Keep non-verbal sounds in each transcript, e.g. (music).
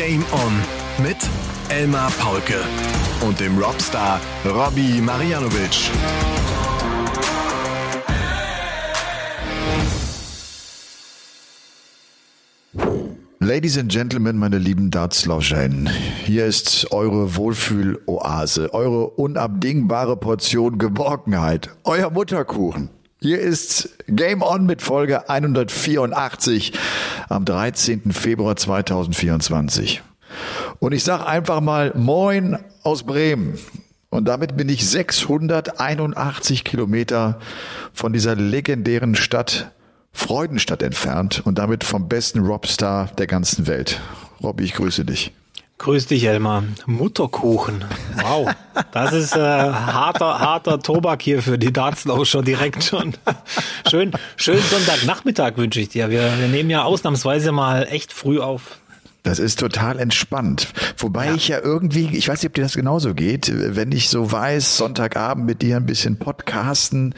Game On mit Elmar Paulke und dem Rockstar Robbie Marianovic. Ladies and Gentlemen, meine lieben Dartslauscherinnen, hier ist eure Wohlfühl-Oase, eure unabdingbare Portion Geborgenheit, euer Mutterkuchen. Hier ist Game On mit Folge 184 am 13. Februar 2024. Und ich sag einfach mal Moin aus Bremen. Und damit bin ich 681 Kilometer von dieser legendären Stadt Freudenstadt entfernt und damit vom besten Robstar der ganzen Welt. Robby, ich grüße dich. Grüß dich, Elmar. Mutterkuchen. Wow. Das ist äh, harter, harter Tobak hier für die Dartslauscher direkt schon. Schön, schönen Sonntagnachmittag wünsche ich dir. Wir, wir nehmen ja ausnahmsweise mal echt früh auf. Das ist total entspannt. Wobei ja. ich ja irgendwie, ich weiß nicht, ob dir das genauso geht, wenn ich so weiß, Sonntagabend mit dir ein bisschen podcasten,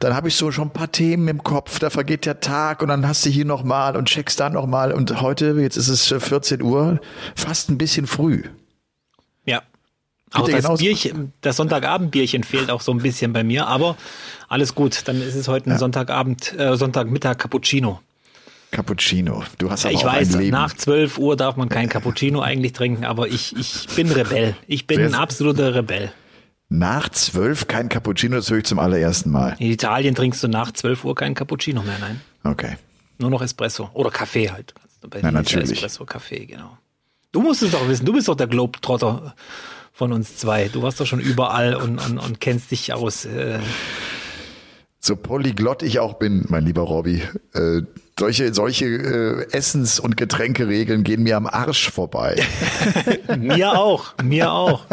dann habe ich so schon ein paar Themen im Kopf, da vergeht der Tag und dann hast du hier nochmal und checkst da nochmal und heute, jetzt ist es 14 Uhr, fast ein bisschen früh. Ja. Auch das Bierchen, das Sonntagabendbierchen fehlt auch so ein bisschen bei mir, aber alles gut. Dann ist es heute ein ja. Sonntagabend, äh, Sonntagmittag Cappuccino. Cappuccino. Du hast aber ich auch weiß, ein Leben. nach 12 Uhr darf man kein Cappuccino eigentlich trinken, aber ich, ich bin Rebell. Ich bin ein absoluter Rebell. Nach 12 kein Cappuccino, das höre ich zum allerersten Mal. In Italien trinkst du nach 12 Uhr kein Cappuccino mehr, nein. Okay. Nur noch Espresso. Oder Kaffee halt. Bei ja, natürlich. Espresso, Kaffee, genau. Du musst es doch wissen, du bist doch der Globetrotter von uns zwei. Du warst doch schon überall und, und, und kennst dich aus. Äh. So polyglott ich auch bin, mein lieber Robby. Äh, solche, solche äh, Essens- und Getränkeregeln gehen mir am Arsch vorbei. (laughs) mir auch, mir auch.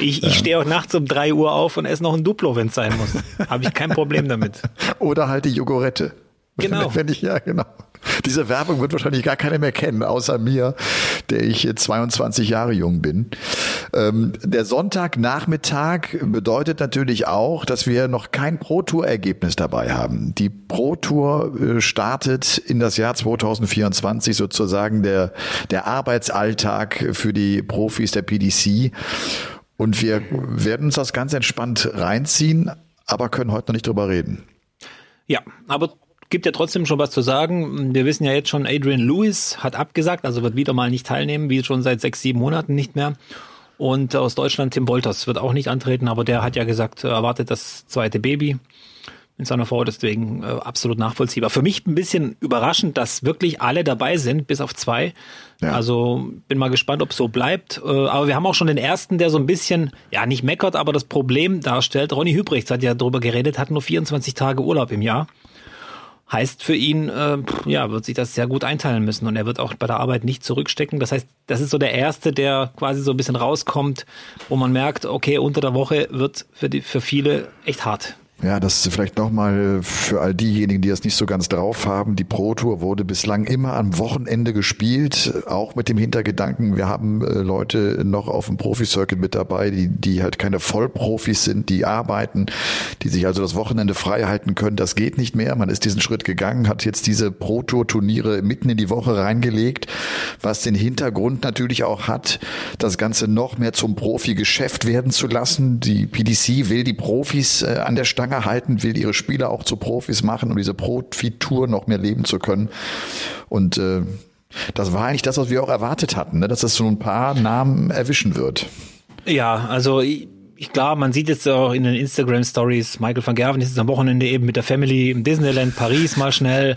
Ich, ich stehe auch nachts um drei Uhr auf und esse noch ein Duplo, wenn es sein muss. Habe ich kein Problem damit. Oder halt die Jogurette. Genau. (laughs) Wenn ich, ja, genau. (laughs) Diese Werbung wird wahrscheinlich gar keiner mehr kennen, außer mir, der ich 22 Jahre jung bin. Ähm, der Sonntagnachmittag bedeutet natürlich auch, dass wir noch kein Pro-Tour-Ergebnis dabei haben. Die Pro-Tour äh, startet in das Jahr 2024 sozusagen der, der Arbeitsalltag für die Profis der PDC. Und wir werden uns das ganz entspannt reinziehen, aber können heute noch nicht drüber reden. Ja, aber gibt ja trotzdem schon was zu sagen. Wir wissen ja jetzt schon, Adrian Lewis hat abgesagt, also wird wieder mal nicht teilnehmen, wie schon seit sechs, sieben Monaten nicht mehr. Und aus Deutschland Tim Wolters wird auch nicht antreten, aber der hat ja gesagt, er erwartet das zweite Baby mit seiner Frau, deswegen äh, absolut nachvollziehbar. Für mich ein bisschen überraschend, dass wirklich alle dabei sind, bis auf zwei. Ja. Also bin mal gespannt, ob es so bleibt. Äh, aber wir haben auch schon den ersten, der so ein bisschen, ja nicht meckert, aber das Problem darstellt. Ronny Hübrichts hat ja darüber geredet, hat nur 24 Tage Urlaub im Jahr heißt für ihn, äh, ja, wird sich das sehr gut einteilen müssen und er wird auch bei der Arbeit nicht zurückstecken. Das heißt, das ist so der erste, der quasi so ein bisschen rauskommt, wo man merkt, okay, unter der Woche wird für die, für viele echt hart. Ja, das ist vielleicht nochmal für all diejenigen, die das nicht so ganz drauf haben. Die Pro Tour wurde bislang immer am Wochenende gespielt, auch mit dem Hintergedanken, wir haben äh, Leute noch auf dem Profi-Circuit mit dabei, die, die halt keine Vollprofis sind, die arbeiten, die sich also das Wochenende frei halten können. Das geht nicht mehr. Man ist diesen Schritt gegangen, hat jetzt diese Pro Tour Turniere mitten in die Woche reingelegt, was den Hintergrund natürlich auch hat, das Ganze noch mehr zum Profi-Geschäft werden zu lassen. Die PDC will die Profis äh, an der Stange Stange halten, will ihre Spieler auch zu Profis machen, um diese Profi-Tour noch mehr leben zu können. Und äh, das war eigentlich das, was wir auch erwartet hatten, ne? dass es so ein paar Namen erwischen wird. Ja, also ich, klar, man sieht jetzt auch in den Instagram Stories, Michael van Gerven ist jetzt am Wochenende eben mit der Family im Disneyland Paris mal schnell.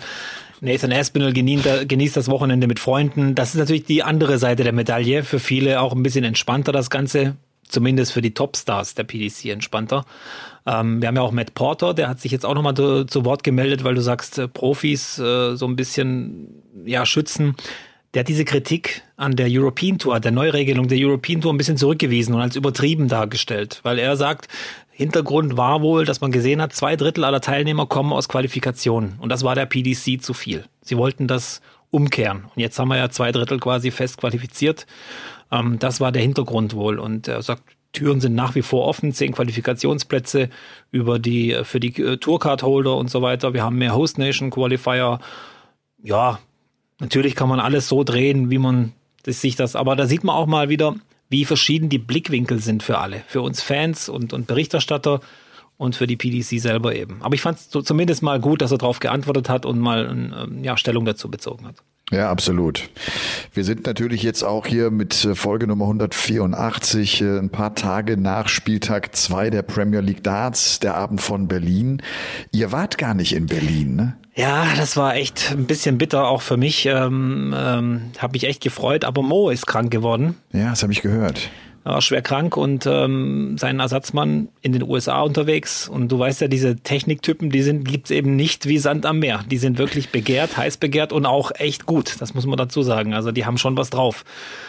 Nathan Aspinall genießt das Wochenende mit Freunden. Das ist natürlich die andere Seite der Medaille. Für viele auch ein bisschen entspannter das Ganze. Zumindest für die Topstars der PDC entspannter. Ähm, wir haben ja auch Matt Porter, der hat sich jetzt auch nochmal zu, zu Wort gemeldet, weil du sagst, äh, Profis äh, so ein bisschen ja schützen. Der hat diese Kritik an der European Tour, der Neuregelung der European Tour ein bisschen zurückgewiesen und als übertrieben dargestellt, weil er sagt, Hintergrund war wohl, dass man gesehen hat, zwei Drittel aller Teilnehmer kommen aus Qualifikationen und das war der PDC zu viel. Sie wollten das umkehren und jetzt haben wir ja zwei Drittel quasi fest qualifiziert. Ähm, das war der Hintergrund wohl und er sagt, Türen sind nach wie vor offen, zehn Qualifikationsplätze über die, äh, für die äh, Tourcard-Holder und so weiter. Wir haben mehr Host Nation Qualifier. Ja, natürlich kann man alles so drehen, wie man sich das, aber da sieht man auch mal wieder, wie verschieden die Blickwinkel sind für alle, für uns Fans und, und Berichterstatter und für die PDC selber eben. Aber ich fand es so, zumindest mal gut, dass er darauf geantwortet hat und mal ähm, ja, Stellung dazu bezogen hat. Ja, absolut. Wir sind natürlich jetzt auch hier mit äh, Folge Nummer 184, äh, ein paar Tage nach Spieltag 2 der Premier League Darts, der Abend von Berlin. Ihr wart gar nicht in Berlin, ne? Ja, das war echt ein bisschen bitter auch für mich. Ähm, ähm, habe mich echt gefreut, aber Mo ist krank geworden. Ja, das habe ich gehört war schwer krank und ähm, sein Ersatzmann in den USA unterwegs. Und du weißt ja, diese Techniktypen, die sind, gibt's eben nicht wie Sand am Meer. Die sind wirklich begehrt, heiß begehrt und auch echt gut. Das muss man dazu sagen. Also die haben schon was drauf.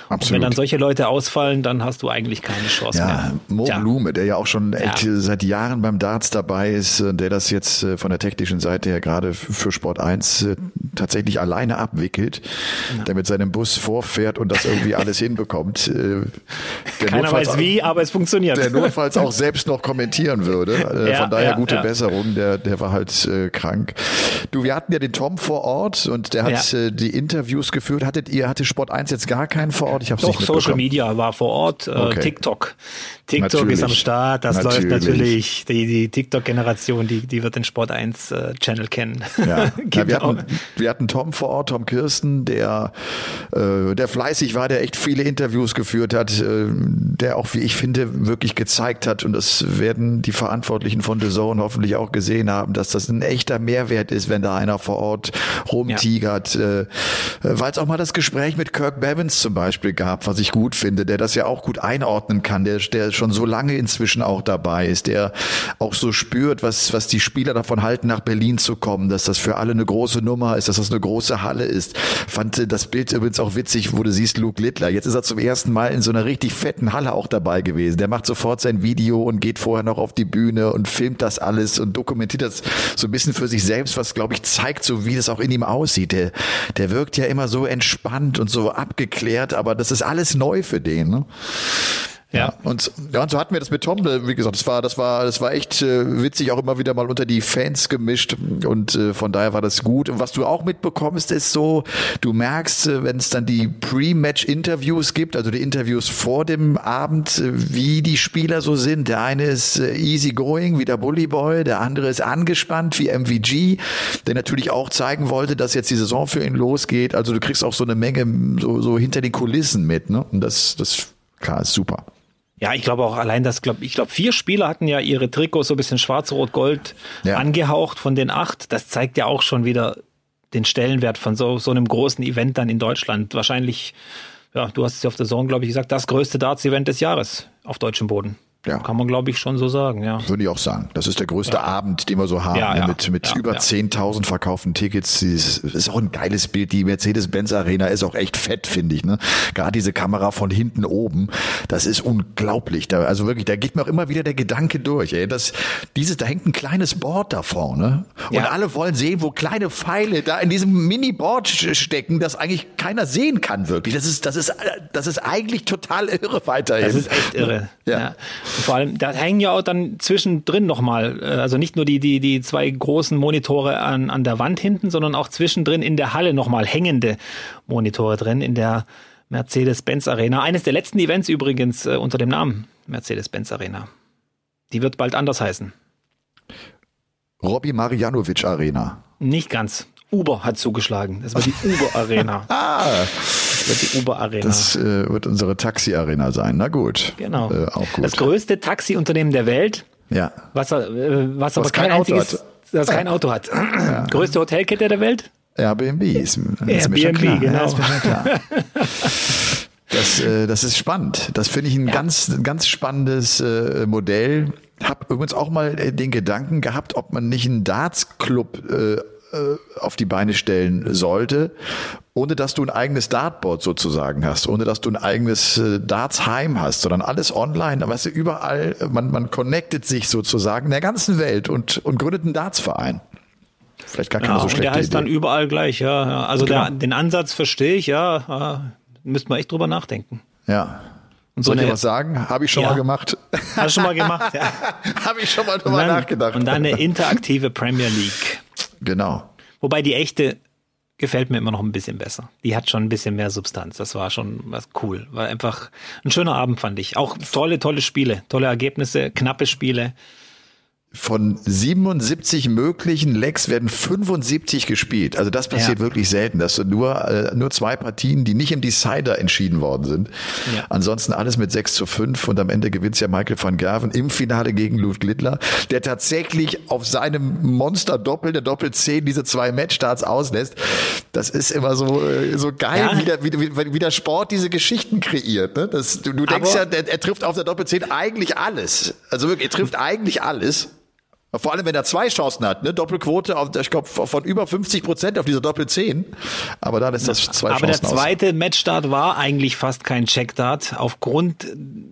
Absolut. Und wenn dann solche Leute ausfallen, dann hast du eigentlich keine Chance ja, mehr. Mo ja. Blume, der ja auch schon ja. seit Jahren beim Darts dabei ist, der das jetzt äh, von der technischen Seite her gerade für Sport 1 äh, tatsächlich alleine abwickelt, ja. der mit seinem Bus vorfährt und das irgendwie alles (laughs) hinbekommt. Äh, Keiner weiß wie, aber es funktioniert. Der notfalls auch selbst noch kommentieren würde. Ja, Von daher gute Besserung, der, der war halt äh, krank. Du, wir hatten ja den Tom vor Ort und der hat äh, die Interviews geführt. Hattet ihr, hatte Sport 1 jetzt gar keinen vor Ort? Ich hab's Doch, nicht Social Media war vor Ort, äh, okay. TikTok. TikTok natürlich. ist am Start, das natürlich. läuft natürlich. Die, die TikTok-Generation, die, die wird den Sport 1 äh, Channel kennen. Ja. (laughs) ja wir, hatten, wir hatten Tom vor Ort, Tom Kirsten, der, äh, der fleißig war, der echt viele Interviews geführt hat, äh, der auch, wie ich finde, wirklich gezeigt hat, und das werden die Verantwortlichen von The Zone hoffentlich auch gesehen haben, dass das ein echter Mehrwert ist, wenn da einer vor Ort rumtigert. Ja. Äh, Weil es auch mal das Gespräch mit Kirk Bevins zum Beispiel gab, was ich gut finde, der das ja auch gut einordnen kann, der, der schon so lange inzwischen auch dabei ist, der auch so spürt, was, was die Spieler davon halten, nach Berlin zu kommen, dass das für alle eine große Nummer ist, dass das eine große Halle ist. Fand das Bild übrigens auch witzig, wo du siehst Luke Littler. Jetzt ist er zum ersten Mal in so einer richtig fetten Halle auch dabei gewesen. Der macht sofort sein Video und geht vorher noch auf die Bühne und filmt das alles und dokumentiert das so ein bisschen für sich selbst, was glaube ich zeigt, so wie das auch in ihm aussieht. Der, der wirkt ja immer so entspannt und so abgeklärt, aber das ist alles neu für den. Ne? Ja. Und, ja, und so hatten wir das mit Tom, wie gesagt, das war, das war, das war echt äh, witzig, auch immer wieder mal unter die Fans gemischt und äh, von daher war das gut. Und was du auch mitbekommst, ist so, du merkst, äh, wenn es dann die Pre-Match-Interviews gibt, also die Interviews vor dem Abend, äh, wie die Spieler so sind. Der eine ist äh, easy going, wie der Bully Boy, der andere ist angespannt, wie MVG, der natürlich auch zeigen wollte, dass jetzt die Saison für ihn losgeht. Also du kriegst auch so eine Menge so, so hinter den Kulissen mit, ne? Und das, das klar ist super. Ja, ich glaube auch allein das, glaub, ich glaube, vier Spieler hatten ja ihre Trikots so ein bisschen schwarz-rot-gold ja. angehaucht von den acht. Das zeigt ja auch schon wieder den Stellenwert von so, so einem großen Event dann in Deutschland. Wahrscheinlich, ja, du hast es ja auf der Zone, glaube ich, gesagt, das größte Darts-Event des Jahres auf deutschem Boden. Ja. Kann man, glaube ich, schon so sagen, ja. Würde ich auch sagen. Das ist der größte ja. Abend, den wir so haben, ja, ja. mit, mit über 10.000 verkauften Tickets. Das ist auch ein geiles Bild. Die Mercedes-Benz Arena ist auch echt fett, finde ich. Ne? Gerade diese Kamera von hinten oben, das ist unglaublich. Da, also wirklich, da geht mir auch immer wieder der Gedanke durch. Ey. Das, dieses, da hängt ein kleines Board da vorne und alle wollen sehen, wo kleine Pfeile da in diesem Mini-Board stecken, das eigentlich keiner sehen kann wirklich. Das ist, das ist, das ist eigentlich total irre weiterhin. Das ist echt irre. ja. Vor allem, da hängen ja auch dann zwischendrin nochmal, äh, also nicht nur die, die, die zwei großen Monitore an, an der Wand hinten, sondern auch zwischendrin in der Halle nochmal hängende Monitore drin, in der Mercedes-Benz Arena. Eines der letzten Events übrigens äh, unter dem Namen Mercedes-Benz Arena. Die wird bald anders heißen. Robbie Marianovic Arena. Nicht ganz. Uber hat zugeschlagen. Das war die (laughs) Uber Arena. ah. Das wird die Uber Arena. Das äh, wird unsere Taxi Arena sein. Na gut. Genau. Äh, auch gut. Das größte Taxiunternehmen der Welt. Ja. Was, äh, was, was aber kein, kein einziges, hat. das kein Auto hat. Ja. Größte Hotelkette der Welt? Airbnb ist, ist Airbnb, genau. Ja, ist. (laughs) Das, äh, das ist spannend. Das finde ich ein ja. ganz, ganz spannendes äh, Modell. Hab übrigens auch mal äh, den Gedanken gehabt, ob man nicht einen Darts-Club äh, auf die Beine stellen sollte, ohne dass du ein eigenes Dartboard sozusagen hast, ohne dass du ein eigenes äh, Dartsheim hast, sondern alles online, weißt du, überall, man, man connectet sich sozusagen in der ganzen Welt und, und gründet einen Dartsverein. Vielleicht gar keine ja, so schlechte Der heißt Idee. dann überall gleich, ja. ja. Also genau. der, den Ansatz verstehe ich, ja. ja. Müsste man echt drüber nachdenken. Ja. Und so Soll ich was sagen? Habe ich schon ja. mal gemacht. Hast du schon mal gemacht, ja. (laughs) Habe ich schon mal drüber dann, nachgedacht. Und dann eine interaktive Premier League. Genau. Wobei die echte gefällt mir immer noch ein bisschen besser. Die hat schon ein bisschen mehr Substanz. Das war schon was cool. War einfach ein schöner Abend, fand ich. Auch tolle, tolle Spiele, tolle Ergebnisse, knappe Spiele von 77 möglichen Lecks werden 75 gespielt. Also das passiert ja. wirklich selten, dass du nur, äh, nur zwei Partien, die nicht im Decider entschieden worden sind. Ja. Ansonsten alles mit 6 zu 5 und am Ende gewinnt ja Michael van Gerven im Finale gegen Ludwig Littler, der tatsächlich auf seinem Monster-Doppel, der Doppel-10, diese zwei Matchstarts auslässt. Das ist immer so, äh, so geil, ja. wie, der, wie, wie, der Sport diese Geschichten kreiert. Ne? Das, du, du denkst Aber ja, er, er trifft auf der Doppel-10 eigentlich alles. Also wirklich, er trifft eigentlich alles. Vor allem, wenn er zwei Chancen hat, ne? Doppelquote auf, ich glaube, von über 50 Prozent auf dieser Doppel 10. Aber dann ist das zwei Aber Chancen der zweite aus. Matchstart war eigentlich fast kein Checkdart. Aufgrund,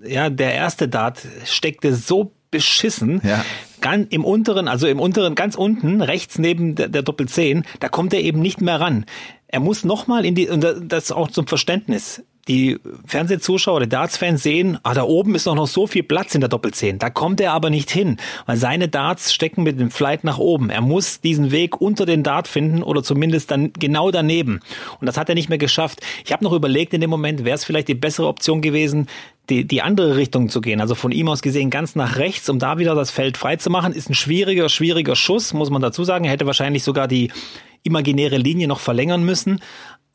ja, der erste Dart steckte so beschissen. Ja. Ganz im unteren, also im unteren, ganz unten, rechts neben der, der Doppel 10, da kommt er eben nicht mehr ran. Er muss nochmal in die, und das auch zum Verständnis die Fernsehzuschauer oder Darts-Fans sehen, ah, da oben ist doch noch so viel Platz in der Doppelzehn. Da kommt er aber nicht hin, weil seine Darts stecken mit dem Flight nach oben. Er muss diesen Weg unter den Dart finden oder zumindest dann genau daneben. Und das hat er nicht mehr geschafft. Ich habe noch überlegt in dem Moment, wäre es vielleicht die bessere Option gewesen, die, die andere Richtung zu gehen. Also von ihm aus gesehen ganz nach rechts, um da wieder das Feld frei zu machen. Ist ein schwieriger, schwieriger Schuss, muss man dazu sagen. Er hätte wahrscheinlich sogar die imaginäre Linie noch verlängern müssen.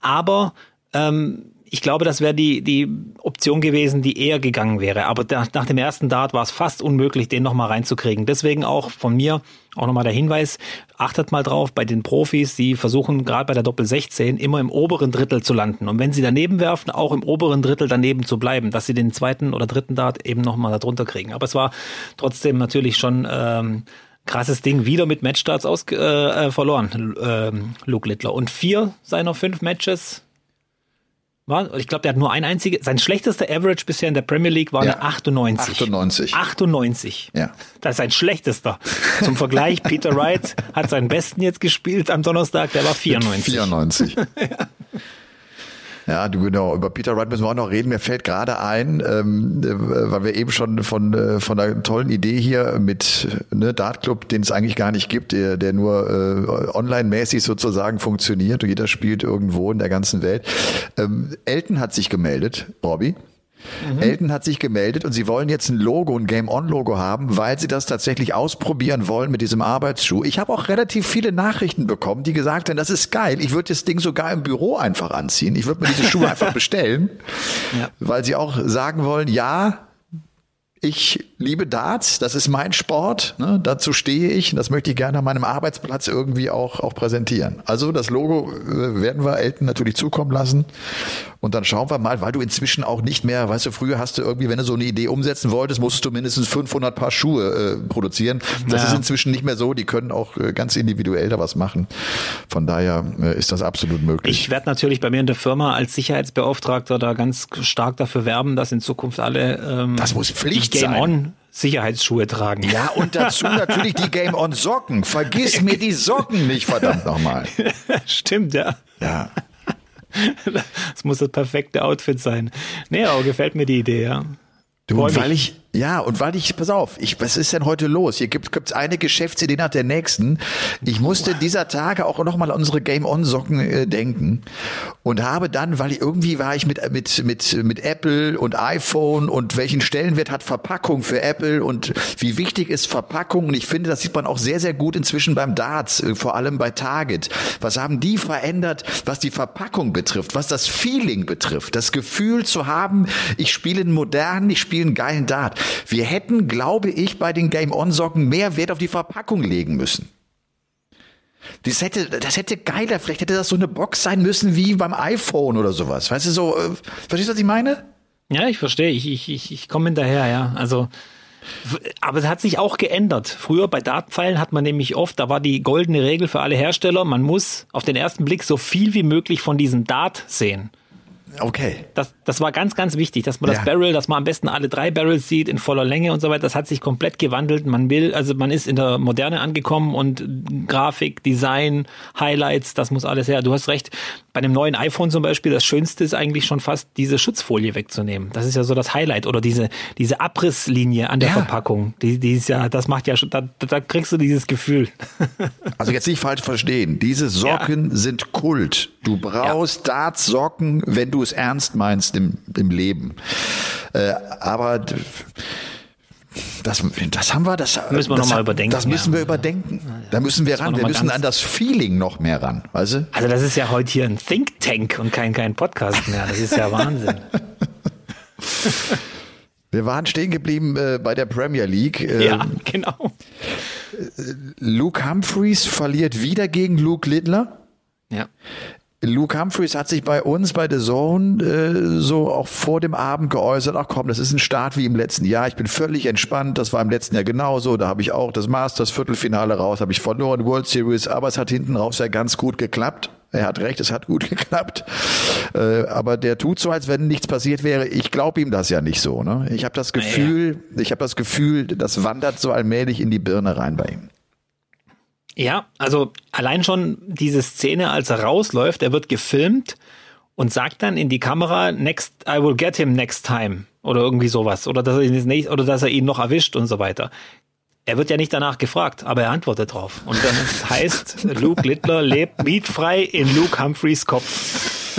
Aber ähm, ich glaube, das wäre die, die Option gewesen, die eher gegangen wäre. Aber nach, nach dem ersten Dart war es fast unmöglich, den nochmal reinzukriegen. Deswegen auch von mir auch nochmal der Hinweis, achtet mal drauf bei den Profis, die versuchen gerade bei der Doppel 16 immer im oberen Drittel zu landen. Und wenn sie daneben werfen, auch im oberen Drittel daneben zu bleiben, dass sie den zweiten oder dritten Dart eben nochmal darunter kriegen. Aber es war trotzdem natürlich schon ähm, krasses Ding, wieder mit Matchstarts aus, äh, äh verloren, äh, Luke Littler. Und vier seiner fünf Matches war, ich glaube, der hat nur ein einziges, sein schlechtester Average bisher in der Premier League war ja, eine 98. 98. 98. Ja. Das ist sein schlechtester. Zum Vergleich, Peter Wright hat seinen besten jetzt gespielt am Donnerstag, der war 94. 94. ja. Ja, du genau. Über Peter Wright müssen wir auch noch reden. Mir fällt gerade ein, ähm, äh, weil wir eben schon von äh, von einer tollen Idee hier mit ne, Dart Club, den es eigentlich gar nicht gibt, der, der nur äh, online-mäßig sozusagen funktioniert und jeder spielt irgendwo in der ganzen Welt. Ähm, Elton hat sich gemeldet, Bobby. Mhm. Elton hat sich gemeldet und sie wollen jetzt ein Logo, ein Game-On-Logo haben, weil sie das tatsächlich ausprobieren wollen mit diesem Arbeitsschuh. Ich habe auch relativ viele Nachrichten bekommen, die gesagt haben, das ist geil. Ich würde das Ding sogar im Büro einfach anziehen. Ich würde mir diese Schuhe einfach (laughs) bestellen, ja. weil sie auch sagen wollen, ja, ich liebe Darts, das ist mein Sport, ne, dazu stehe ich und das möchte ich gerne an meinem Arbeitsplatz irgendwie auch, auch präsentieren. Also das Logo äh, werden wir Elton natürlich zukommen lassen und dann schauen wir mal, weil du inzwischen auch nicht mehr, weißt du, früher hast du irgendwie, wenn du so eine Idee umsetzen wolltest, musstest du mindestens 500 Paar Schuhe äh, produzieren. Das ja. ist inzwischen nicht mehr so, die können auch äh, ganz individuell da was machen. Von daher äh, ist das absolut möglich. Ich werde natürlich bei mir in der Firma als Sicherheitsbeauftragter da ganz stark dafür werben, dass in Zukunft alle ähm, Das muss Pflicht Game sein. On Sicherheitsschuhe tragen. Ja, und dazu (laughs) natürlich die Game On Socken. Vergiss mir die Socken nicht, verdammt nochmal. (laughs) Stimmt, ja. Ja. Das muss das perfekte Outfit sein. Nee, aber gefällt mir die Idee, ja. Du, weil ich, ja, und weil ich, pass auf, ich, was ist denn heute los? Hier gibt es eine Geschäftsidee nach der nächsten. Ich musste dieser Tage auch nochmal an unsere Game-On-Socken äh, denken und habe dann, weil ich, irgendwie war ich mit, mit, mit, mit Apple und iPhone und welchen Stellenwert hat Verpackung für Apple und wie wichtig ist Verpackung und ich finde, das sieht man auch sehr, sehr gut inzwischen beim Darts, äh, vor allem bei Target. Was haben die verändert, was die Verpackung betrifft, was das Feeling betrifft, das Gefühl zu haben, ich spiele einen modernen, ich spiele einen geilen Dart. Wir hätten, glaube ich, bei den Game-On-Socken mehr Wert auf die Verpackung legen müssen. Das hätte, das hätte geiler, vielleicht hätte das so eine Box sein müssen wie beim iPhone oder sowas. Weißt du, so, äh, verstehst du, was ich meine? Ja, ich verstehe. Ich, ich, ich, ich komme hinterher, ja. Also, aber es hat sich auch geändert. Früher bei Datenpfeilen hat man nämlich oft, da war die goldene Regel für alle Hersteller, man muss auf den ersten Blick so viel wie möglich von diesem Dart sehen. Okay. Das, das war ganz, ganz wichtig, dass man das Ja. Barrel, dass man am besten alle drei Barrels sieht in voller Länge und so weiter. Das hat sich komplett gewandelt. Man will, also man ist in der Moderne angekommen und Grafik, Design, Highlights, das muss alles her. Du hast recht. Bei dem neuen iPhone zum Beispiel, das Schönste ist eigentlich schon fast diese Schutzfolie wegzunehmen. Das ist ja so das Highlight oder diese, diese Abrisslinie an der Ja. Verpackung. Die, die ist ja, das macht ja schon, da, da kriegst du dieses Gefühl. (laughs) Also jetzt nicht falsch verstehen. Diese Socken sind Kult. Du brauchst Darts-Socken, wenn du es ernst meinst im, im Leben. Äh, aber das, das haben wir, das Müssen wir das, noch mal überdenken, Das müssen ja. wir überdenken. Da müssen wir ran. Wir mal müssen an das Feeling noch mehr ran. Weißt du? Also das ist ja heute hier ein Think Tank und kein, kein Podcast mehr. Das ist ja (laughs) Wahnsinn. Wir waren stehen geblieben äh, bei der Premier League. Äh, Ja, genau. Luke Humphreys verliert wieder gegen Luke Littler. Ja. Luke Humphreys hat sich bei uns bei The Zone äh, so auch vor dem Abend geäußert, ach komm, das ist ein Start wie im letzten Jahr. Ich bin völlig entspannt. Das war im letzten Jahr genauso. Da habe ich auch das Masters Viertelfinale raus, habe ich verloren, World Series, aber es hat hinten raus ja ganz gut geklappt. Er hat recht, es hat gut (laughs) geklappt. Äh, aber der tut so, als wenn nichts passiert wäre. Ich glaube ihm das ja nicht so. Ne? Ich habe das Gefühl, ich habe das Gefühl, das wandert so allmählich in die Birne rein bei ihm. Ja, also allein schon diese Szene, als er rausläuft, er wird gefilmt und sagt dann in die Kamera, next, I will get him next time. Oder irgendwie sowas. Oder dass er ihn, nicht, oder dass er ihn noch erwischt und so weiter. Er wird ja nicht danach gefragt, aber er antwortet drauf. Und dann heißt, (laughs) Luke Littler lebt mietfrei in Luke Humphreys Kopf.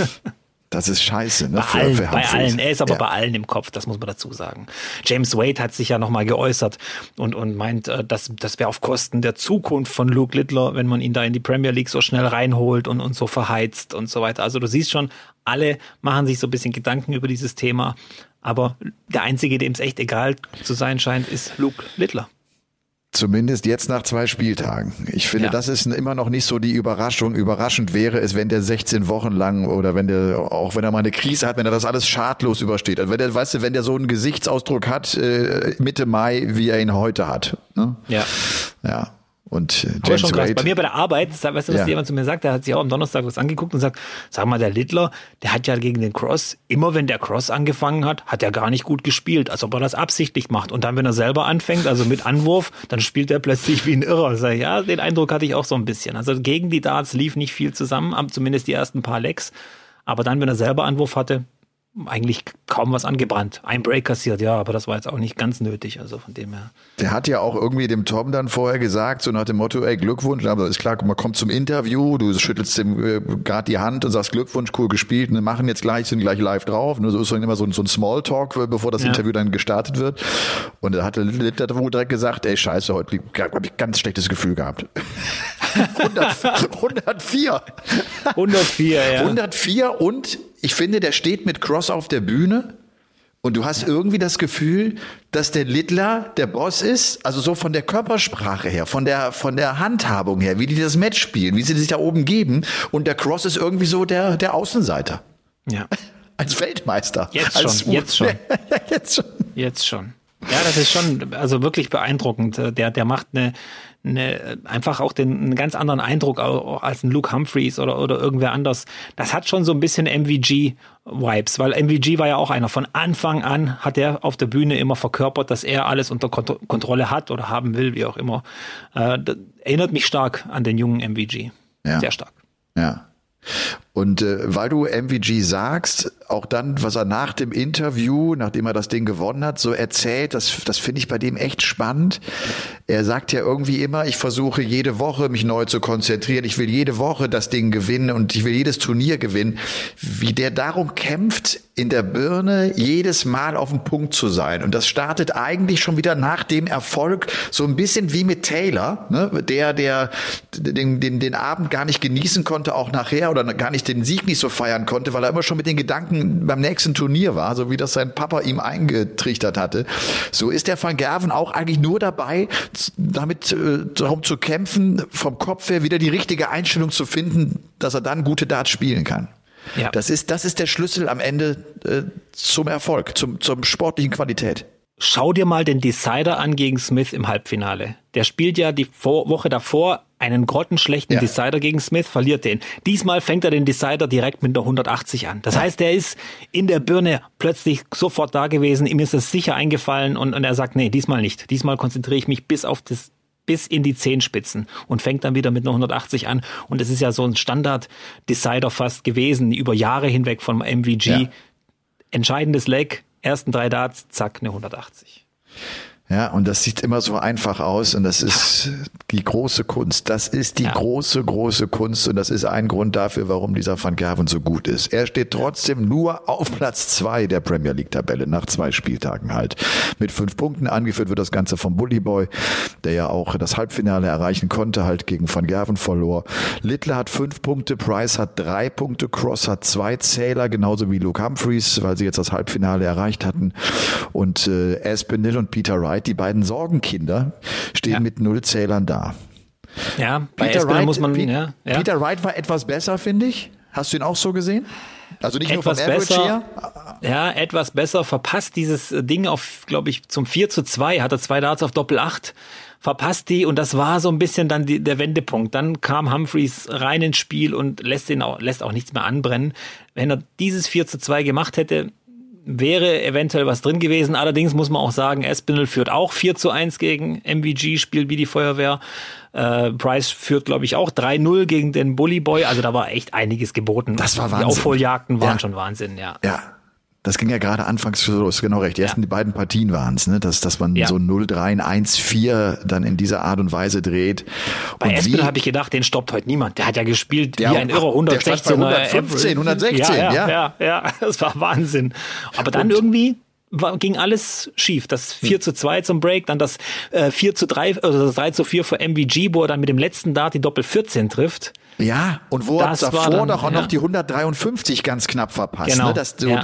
Das ist scheiße. Ne? Bei für- allen, für bei allen. Er ist aber Ja. bei allen im Kopf, das muss man dazu sagen. James Wade hat sich ja nochmal geäußert und, und meint, äh, dass das wäre auf Kosten der Zukunft von Luke Littler, wenn man ihn da in die Premier League so schnell reinholt und, und so verheizt und so weiter. Also du siehst schon, alle machen sich so ein bisschen Gedanken über dieses Thema. Aber der Einzige, dem es echt egal zu sein scheint, ist Luke Littler. Zumindest jetzt nach zwei Spieltagen. Ich finde, Ja. das ist immer noch nicht so die Überraschung. Überraschend wäre es, wenn der 16 Wochen lang oder wenn der, auch wenn er mal eine Krise hat, wenn er das alles schadlos übersteht. Also wenn der, weißt du, wenn der so einen Gesichtsausdruck hat, äh, Mitte Mai, wie er ihn heute hat. Ne? Ja. Ja. Und äh, Aber James schon krass. Wade. Bei mir bei der Arbeit, weißt du, was Ja. jemand zu mir sagt? Der hat sich auch am Donnerstag was angeguckt und sagt, sag mal, der Littler, der hat ja gegen den Cross, immer wenn der Cross angefangen hat, hat er gar nicht gut gespielt, als ob er das absichtlich macht. Und dann, wenn er selber anfängt, also mit Anwurf, dann spielt er plötzlich wie ein Irrer. Sag ich, ja, den Eindruck hatte ich auch so ein bisschen. Also gegen die Darts lief nicht viel zusammen, am- zumindest die ersten paar Lecks. Aber dann, wenn er selber Anwurf hatte, eigentlich kaum was angebrannt. Ein Break kassiert, ja, aber das war jetzt auch nicht ganz nötig. Also von dem her. Der hat ja auch irgendwie dem Tom dann vorher gesagt, so nach dem Motto, ey, Glückwunsch, aber ist klar, man kommt zum Interview, du schüttelst dem äh, gerade die Hand und sagst Glückwunsch, cool gespielt, und wir machen jetzt gleich, sind gleich live drauf. Nur so ist dann immer so, ein- so ein Smalltalk, äh, bevor das Ja. Interview dann gestartet wird. Und da hat der wohl direkt gesagt, ey, scheiße, heute habe ich ganz schlechtes Gefühl gehabt. 100, 104. 104, ja. 104 und ich finde, der steht mit Cross auf der Bühne und du hast irgendwie das Gefühl, dass der Littler der Boss ist, also so von der Körpersprache her, von der, von der Handhabung her, wie die das Match spielen, wie sie sich da oben geben und der Cross ist irgendwie so der, der Außenseiter. ja. (laughs) Als Weltmeister. Jetzt als schon, jetzt schon. (laughs) jetzt schon. Jetzt schon. Ja, das ist schon, also wirklich beeindruckend. Der, der macht eine, eine, einfach auch den, einen ganz anderen Eindruck als ein Luke Humphreys oder, oder irgendwer anders. Das hat schon so ein bisschen MVG-Vibes, weil MVG war ja auch einer. Von Anfang an hat er auf der Bühne immer verkörpert, dass er alles unter Kont Kontrolle hat oder haben will, wie auch immer. Äh, erinnert mich stark an den jungen MVG. Ja. Sehr stark. Ja. Und äh, weil du MVG sagst, auch dann, was er nach dem Interview, nachdem er das Ding gewonnen hat, so erzählt, das, das finde ich bei dem echt spannend. Er sagt ja irgendwie immer, ich versuche jede Woche mich neu zu konzentrieren, ich will jede Woche das Ding gewinnen und ich will jedes Turnier gewinnen. Wie der darum kämpft, in der Birne jedes Mal auf dem Punkt zu sein. Und das startet eigentlich schon wieder nach dem Erfolg, so ein bisschen wie mit Taylor, ne? der, der den, den, den Abend gar nicht genießen konnte, auch nachher, oder gar nicht den Sieg nicht so feiern konnte, weil er immer schon mit den Gedanken beim nächsten Turnier war, so wie das sein Papa ihm eingetrichtert hatte. So ist der Van Gerven auch eigentlich nur dabei, damit äh, darum zu kämpfen, vom Kopf her wieder die richtige Einstellung zu finden, dass er dann gute Darts spielen kann. Ja. Das ist, das ist der Schlüssel am Ende äh, zum Erfolg, zum, zum sportlichen Qualität. Schau dir mal den Decider an gegen Smith im Halbfinale. Der spielt ja die Vor Woche davor einen grottenschlechten Ja. Decider gegen Smith, verliert den. Diesmal fängt er den Decider direkt mit der 180 an. Das heißt, er ist in der Birne plötzlich sofort da gewesen, ihm ist es sicher eingefallen und, und er sagt, nee, diesmal nicht. Diesmal konzentriere ich mich bis auf das bis in die Zehenspitzen und fängt dann wieder mit einer 180 an. Und es ist ja so ein Standard-Decider fast gewesen, über Jahre hinweg vom MVG. Ja. Entscheidendes Leg, ersten drei Darts, zack, eine 180. Ja, und das sieht immer so einfach aus und das ist die große Kunst. Das ist die Ja. große, große Kunst und das ist ein Grund dafür, warum dieser Van Gerven so gut ist. Er steht trotzdem nur auf Platz zwei der Premier League Tabelle nach zwei Spieltagen halt. Mit fünf Punkten angeführt wird das Ganze vom Bully Boy, der ja auch das Halbfinale erreichen konnte, halt gegen Van Gerven verlor. Littler hat fünf Punkte, Price hat drei Punkte, Cross hat zwei Zähler, genauso wie Luke Humphreys, weil sie jetzt das Halbfinale erreicht hatten. Und äh, Aspinall und Peter Wright, die beiden Sorgenkinder, stehen Ja. mit null Zählern da. Ja, bei Espinel muss man, ja, ja. Peter Wright war etwas besser, finde ich. Hast du ihn auch so gesehen? Also nicht etwas nur vom Average besser, her? ja, etwas besser, verpasst dieses Ding auf, glaube ich, zum 4 zu 2, hat er zwei Darts auf Doppel 8, verpasst die und das war so ein bisschen dann die, der Wendepunkt. Dann kam Humphreys rein ins Spiel und lässt, ihn auch, lässt auch nichts mehr anbrennen. Wenn er dieses 4 zu 2 gemacht hätte, wäre eventuell was drin gewesen. Allerdings muss man auch sagen, Espinel führt auch 4 zu 1 gegen MVG, spielt wie die Feuerwehr. Äh, Price führt, glaube ich, auch 3-0 gegen den Bully Boy. Also da war echt einiges geboten. Das war Die Wahnsinn. Aufholjagden waren Ja. schon Wahnsinn, ja. Ja. Das ging ja gerade anfangs so los, genau recht. Die ersten Ja. die beiden Partien waren es, ne? dass, dass man Ja. so 0-3, 1-4 dann in dieser Art und Weise dreht. Bei Und wie- habe ich gedacht, den stoppt heute niemand. Der hat ja gespielt Der wie ein irrer der stand bei 116. 115, 116, ja. ja. Ja, ja, ja, (laughs) das war Wahnsinn. Aber dann irgendwie war, ging alles schief. Das 4 zu 2 zum Break, dann das äh, 4 zu 3, also das 3 zu 4 für MVG, wo er dann mit dem letzten Dart die Doppel 14 trifft. Ja, und wo er Das war davor dann, auch ja. noch die 153 ganz knapp verpasst. Genau, Ne? Das, so, ja.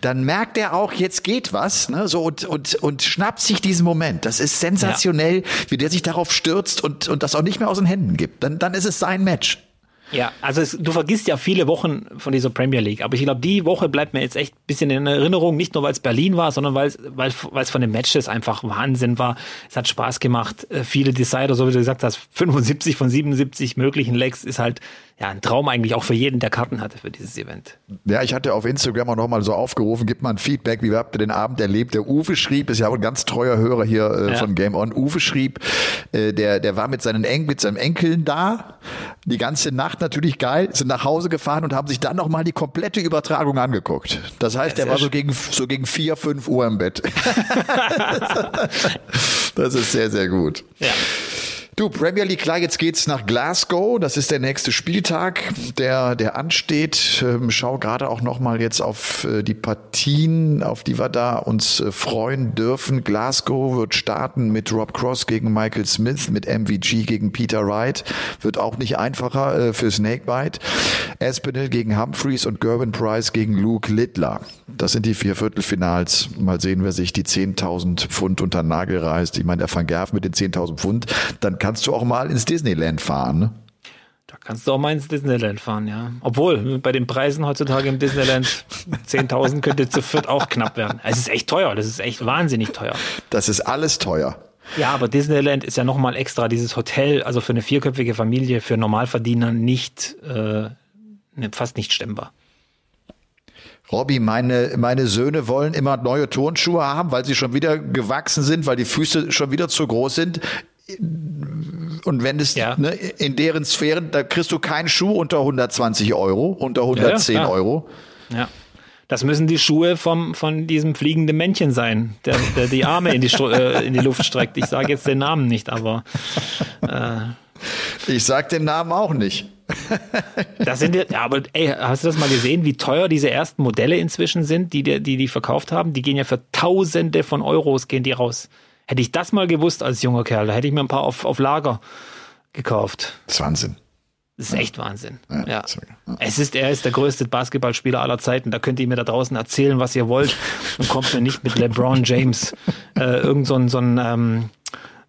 Dann merkt er auch, jetzt geht was, ne? So und, und, und schnappt sich diesen Moment. Das ist sensationell, wie der sich darauf stürzt und, und das auch nicht mehr aus den Händen gibt. Dann, dann ist es sein Match. Ja, also es, du vergisst ja viele Wochen von dieser Premier League, aber ich glaube, die Woche bleibt mir jetzt echt ein bisschen in Erinnerung, nicht nur weil es Berlin war, sondern weil es von den Matches einfach Wahnsinn war. Es hat Spaß gemacht, äh, viele Decider, so wie du gesagt hast, 75 von 77 möglichen Legs ist halt ja ein Traum eigentlich auch für jeden, der Karten hatte für dieses Event. Ja, ich hatte auf Instagram auch nochmal so aufgerufen, gib mal ein Feedback, wie habt ihr den Abend erlebt? Der Uwe schrieb, ist ja auch ein ganz treuer Hörer hier äh, Ja. von Game On. Uwe schrieb, äh, der, der war mit seinen Eng mit seinem Enkeln da, die ganze Nacht natürlich geil, sind nach Hause gefahren und haben sich dann nochmal die komplette Übertragung angeguckt. Das heißt, der war so gegen, so gegen vier, fünf Uhr im Bett. (laughs) das ist sehr, sehr gut. Ja. Du, Premier League, klar, jetzt geht's nach Glasgow. Das ist der nächste Spieltag, der, der ansteht. Ähm, schau gerade auch nochmal jetzt auf äh, die Partien, auf die wir da uns äh, freuen dürfen. Glasgow wird starten mit Rob Cross gegen Michael Smith, mit MVG gegen Peter Wright. Wird auch nicht einfacher äh, für Snakebite. Aspinall gegen Humphreys und Gervin Price gegen Luke Littler. Das sind die vier Viertelfinals. Mal sehen, wer sich die 10.000 Pfund unter den Nagel reißt. Ich meine, der Van Gerf mit den 10.000 Pfund, dann kannst du auch mal ins Disneyland fahren. Ne? Da kannst du auch mal ins Disneyland fahren, ja. Obwohl, bei den Preisen heutzutage im Disneyland (laughs) 10.000 könnte zu viert auch knapp werden. Es ist echt teuer, das ist echt wahnsinnig teuer. Das ist alles teuer. Ja, aber Disneyland ist ja nochmal extra dieses Hotel, also für eine vierköpfige Familie, für Normalverdiener nicht, äh, ne, fast nicht stemmbar. Robby, meine, meine Söhne wollen immer neue Turnschuhe haben, weil sie schon wieder gewachsen sind, weil die Füße schon wieder zu groß sind. Und wenn es Ja. ne, in deren Sphären, da kriegst du keinen Schuh unter 120 Euro, unter 110 klar. Euro. Ja. Das müssen die Schuhe vom, von diesem fliegenden Männchen sein, der, der die Arme in die, äh, in die Luft streckt. Ich sage jetzt den Namen nicht, aber Ich sag den Namen auch nicht. das sind ja, ja, aber ey, hast du das mal gesehen, wie teuer diese ersten Modelle inzwischen sind, die die, die, die verkauft haben? Die gehen ja für Tausende von Euros gehen die raus. Hätte ich das mal gewusst als junger Kerl, da hätte ich mir ein paar auf, auf Lager gekauft. Das ist Wahnsinn. Das ist echt Wahnsinn. Ja, Ja. ja. Es ist, er ist der größte Basketballspieler aller Zeiten. Da könnt ihr mir da draußen erzählen, was ihr wollt (laughs) und kommt mir nicht mit LeBron James. Äh, irgend so ein, so ein, ähm,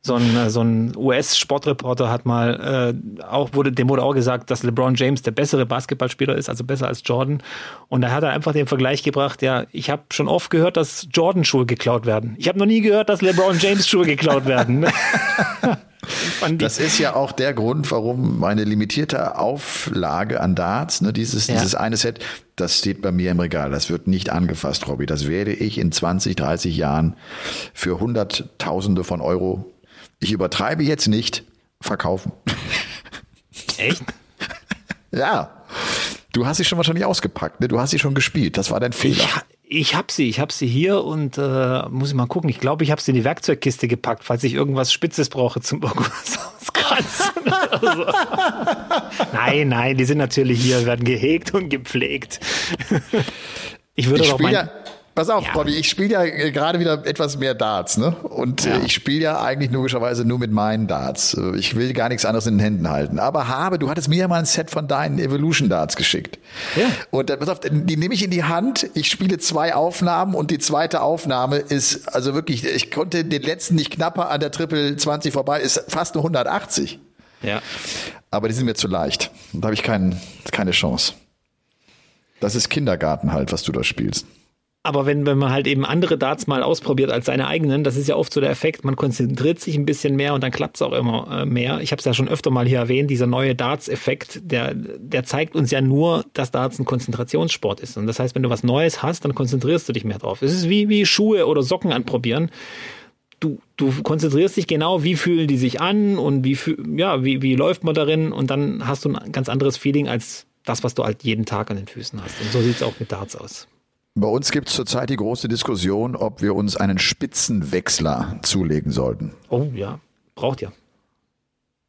so ein, äh, so ein US-Sportreporter hat mal äh, auch wurde, dem wurde auch gesagt, dass LeBron James der bessere Basketballspieler ist, also besser als Jordan. Und da hat er einfach den Vergleich gebracht, ja, ich habe schon oft gehört, dass Jordan-Schuhe geklaut werden. Ich habe noch nie gehört, dass LeBron James-Schuhe geklaut werden. (laughs) das ist ja auch der Grund, warum meine limitierte Auflage an Darts, ne, dieses, ja. dieses eine Set, das steht bei mir im Regal. Das wird nicht angefasst, Robby. Das werde ich in 20, 30 Jahren für Hunderttausende von Euro, ich übertreibe jetzt nicht, verkaufen. (laughs) Echt? ja. Du hast sie schon wahrscheinlich ausgepackt, ne? Du hast sie schon gespielt. Das war dein Fehler. Ich, ich habe sie, ich habe sie hier und äh, muss ich mal gucken. Ich glaube, ich habe sie in die Werkzeugkiste gepackt, falls ich irgendwas Spitzes brauche zum irgendwas (laughs) auskratzen. so. nein, nein, die sind natürlich hier, werden gehegt und gepflegt. (laughs) ich würde ich doch mein, Pass auf, ja. Bobby, ich spiele ja äh, gerade wieder etwas mehr Darts, ne? Und äh, ja. ich spiele ja eigentlich logischerweise nur mit meinen Darts. Äh, ich will gar nichts anderes in den Händen halten. Aber habe, du hattest mir ja mal ein Set von deinen Evolution Darts geschickt. Ja. Und pass auf, die nehme ich in die Hand, ich spiele zwei Aufnahmen und die zweite Aufnahme ist, also wirklich, ich konnte den letzten nicht knapper an der Triple 20 vorbei, ist fast nur 180. Ja. Aber die sind mir zu leicht. Da habe ich kein, keine Chance. Das ist Kindergarten halt, was du da spielst. Aber wenn, wenn man halt eben andere Darts mal ausprobiert als seine eigenen, das ist ja oft so der Effekt, man konzentriert sich ein bisschen mehr und dann klappt es auch immer äh, mehr. Ich habe es ja schon öfter mal hier erwähnt, dieser neue Darts-Effekt, der, der zeigt uns ja nur, dass Darts ein Konzentrationssport ist. Und das heißt, wenn du was Neues hast, dann konzentrierst du dich mehr drauf. Es ist wie, wie Schuhe oder Socken anprobieren. Du, du konzentrierst dich genau, wie fühlen die sich an und wie, ja, wie, wie läuft man darin und dann hast du ein ganz anderes Feeling als das, was du halt jeden Tag an den Füßen hast. Und so sieht es auch mit Darts aus. Bei uns gibt es zurzeit die große Diskussion, ob wir uns einen Spitzenwechsler zulegen sollten. Oh ja, braucht ja.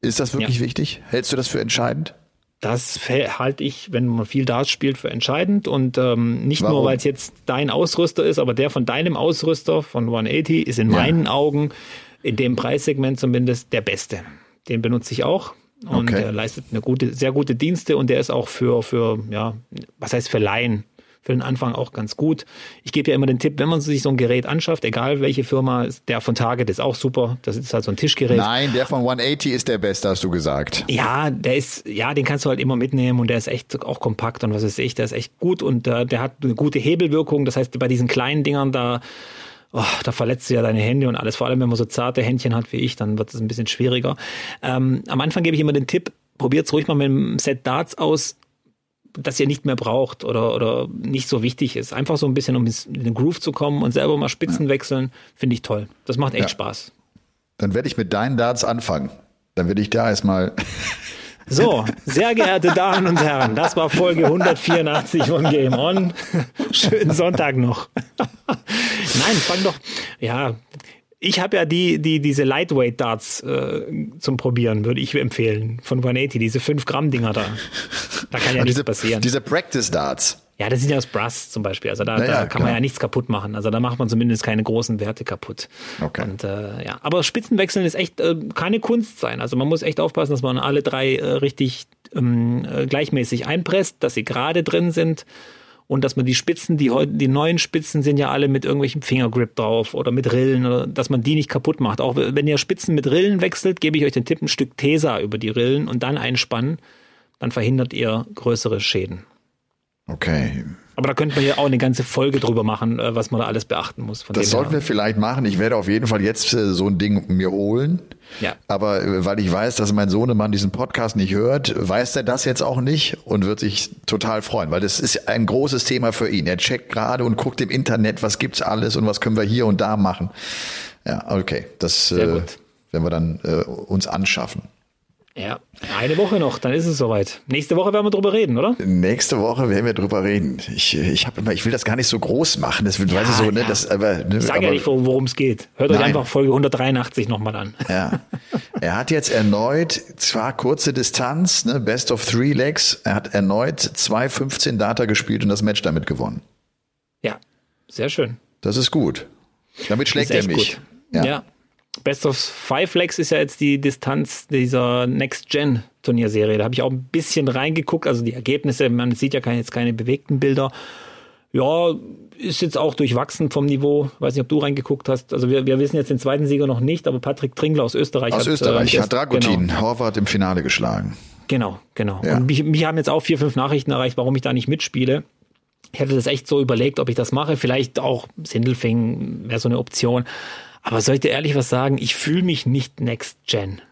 Ist das wirklich ja. wichtig? Hältst du das für entscheidend? Das halte ich, wenn man viel Darts spielt, für entscheidend. Und ähm, nicht Warum? nur, weil es jetzt dein Ausrüster ist, aber der von deinem Ausrüster, von 180, ist in ja. meinen Augen, in dem Preissegment zumindest, der beste. Den benutze ich auch. Und okay. der leistet eine gute, sehr gute Dienste und der ist auch für, für, ja, was heißt für Laien für den Anfang auch ganz gut. Ich gebe ja immer den Tipp, wenn man sich so ein Gerät anschafft, egal welche Firma, der von Target ist auch super. Das ist halt so ein Tischgerät. Nein, der von 180 ist der beste, hast du gesagt. Ja, der ist, ja, den kannst du halt immer mitnehmen und der ist echt auch kompakt und was weiß ich, der ist echt gut und äh, der hat eine gute Hebelwirkung. Das heißt, bei diesen kleinen Dingern da, oh, da verletzt du ja deine Hände und alles. Vor allem, wenn man so zarte Händchen hat wie ich, dann wird es ein bisschen schwieriger. Ähm, am Anfang gebe ich immer den Tipp, probiert es ruhig mal mit einem Set Darts aus das ihr nicht mehr braucht oder, oder nicht so wichtig ist. Einfach so ein bisschen, um in den Groove zu kommen und selber mal Spitzen ja. wechseln, finde ich toll. Das macht echt ja. Spaß. Dann werde ich mit deinen Darts anfangen. Dann werde ich da erstmal. (laughs) So, sehr geehrte Damen und Herren, das war Folge 184 von Game On. (laughs) Schönen Sonntag noch. (laughs) Nein, fang doch, ja, ich habe ja die, die, diese Lightweight Darts äh, zum Probieren, würde ich empfehlen, von 180, diese 5 Gramm Dinger da. Da kann ja nichts passieren. Diese Practice Darts. Ja, das sind ja aus Brass zum Beispiel. Also da, ja, da kann man ja nichts kaputt machen. Also da macht man zumindest keine großen Werte kaputt. Okay. Und, äh, ja. Aber Spitzenwechseln ist echt äh, keine Kunst sein. Also man muss echt aufpassen, dass man alle drei äh, richtig ähm, äh, gleichmäßig einpresst, dass sie gerade drin sind und dass man die Spitzen, die heute, die neuen Spitzen sind ja alle mit irgendwelchen Fingergrip drauf oder mit Rillen oder dass man die nicht kaputt macht. Auch wenn ihr Spitzen mit Rillen wechselt, gebe ich euch den Tipp, ein Stück Tesa über die Rillen und dann einspannen, dann verhindert ihr größere Schäden. Okay. Aber da könnte man ja auch eine ganze Folge drüber machen, äh, was man da alles beachten muss. das sollten wir vielleicht machen. Ich werde auf jeden Fall jetzt äh, so ein Ding mir holen. Ja. Aber äh, weil ich weiß, dass mein Sohnemann diesen Podcast nicht hört, weiß er das jetzt auch nicht und wird sich total freuen, weil das ist ein großes Thema für ihn. Er checkt gerade und guckt im Internet, was gibt's alles und was können wir hier und da machen. Ja, okay. Das äh, werden wir dann äh, uns anschaffen. Ja, eine Woche noch, dann ist es soweit. Nächste Woche werden wir drüber reden, oder? Nächste Woche werden wir drüber reden. Ich, ich habe immer, ich will das gar nicht so groß machen. Das ja, weiß ich so, ne, ja. das, aber, ne, ich sage ja nicht, worum es geht. Hört nein. euch einfach Folge 183 nochmal an. (laughs) Ja. Er hat jetzt erneut, zwar kurze Distanz, ne, Best of Three Legs, er hat erneut 2,15 Data gespielt und das Match damit gewonnen. Ja, sehr schön. Das ist gut. Damit schlägt er mich. Gut. ja. ja. Best of Five Legs ist ja jetzt die Distanz dieser Next-Gen-Turnierserie. Da habe ich auch ein bisschen reingeguckt, also die Ergebnisse, man sieht ja keine, jetzt keine bewegten Bilder. Ja, ist jetzt auch durchwachsen vom Niveau. Weiß nicht, ob du reingeguckt hast. Also wir, wir wissen jetzt den zweiten Sieger noch nicht, aber Patrick Tringler aus Österreich aus hat, Österreich äh, hat Dragutin Genau, Horvath im Finale geschlagen. genau. genau. Ja. Und mich, mich haben jetzt auch vier, fünf Nachrichten erreicht, warum ich da nicht mitspiele. Ich hatte das echt so überlegt, ob ich das mache. Vielleicht auch Sindelfing wäre so eine Option. Aber soll ich dir ehrlich was sagen? Ich fühle mich nicht Next Gen.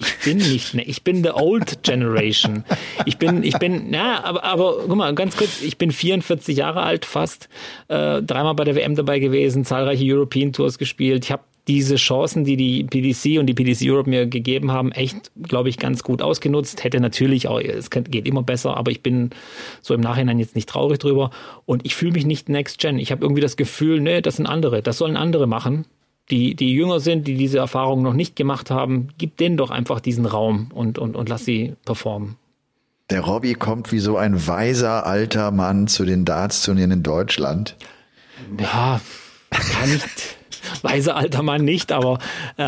Ich bin nicht, ne, ich bin the old generation. Ich bin, ich bin, na, aber, aber guck mal, ganz kurz, ich bin 44 Jahre alt fast, äh, dreimal bei der WM dabei gewesen, zahlreiche European Tours gespielt. Ich habe diese Chancen, die die PDC und die PDC Europe mir gegeben haben, echt, glaube ich, ganz gut ausgenutzt. Hätte natürlich auch, es geht immer besser, aber ich bin so im Nachhinein jetzt nicht traurig drüber. Und ich fühle mich nicht Next Gen. Ich habe irgendwie das Gefühl, nee, das sind andere, das sollen andere machen die, die jünger sind, die diese Erfahrung noch nicht gemacht haben, gib denen doch einfach diesen Raum und, und, und lass sie performen. Der Robby kommt wie so ein weiser alter Mann zu den Darts-Turnieren in Deutschland. Ja, kann nicht. (laughs) Weiser alter Mann nicht, aber, äh,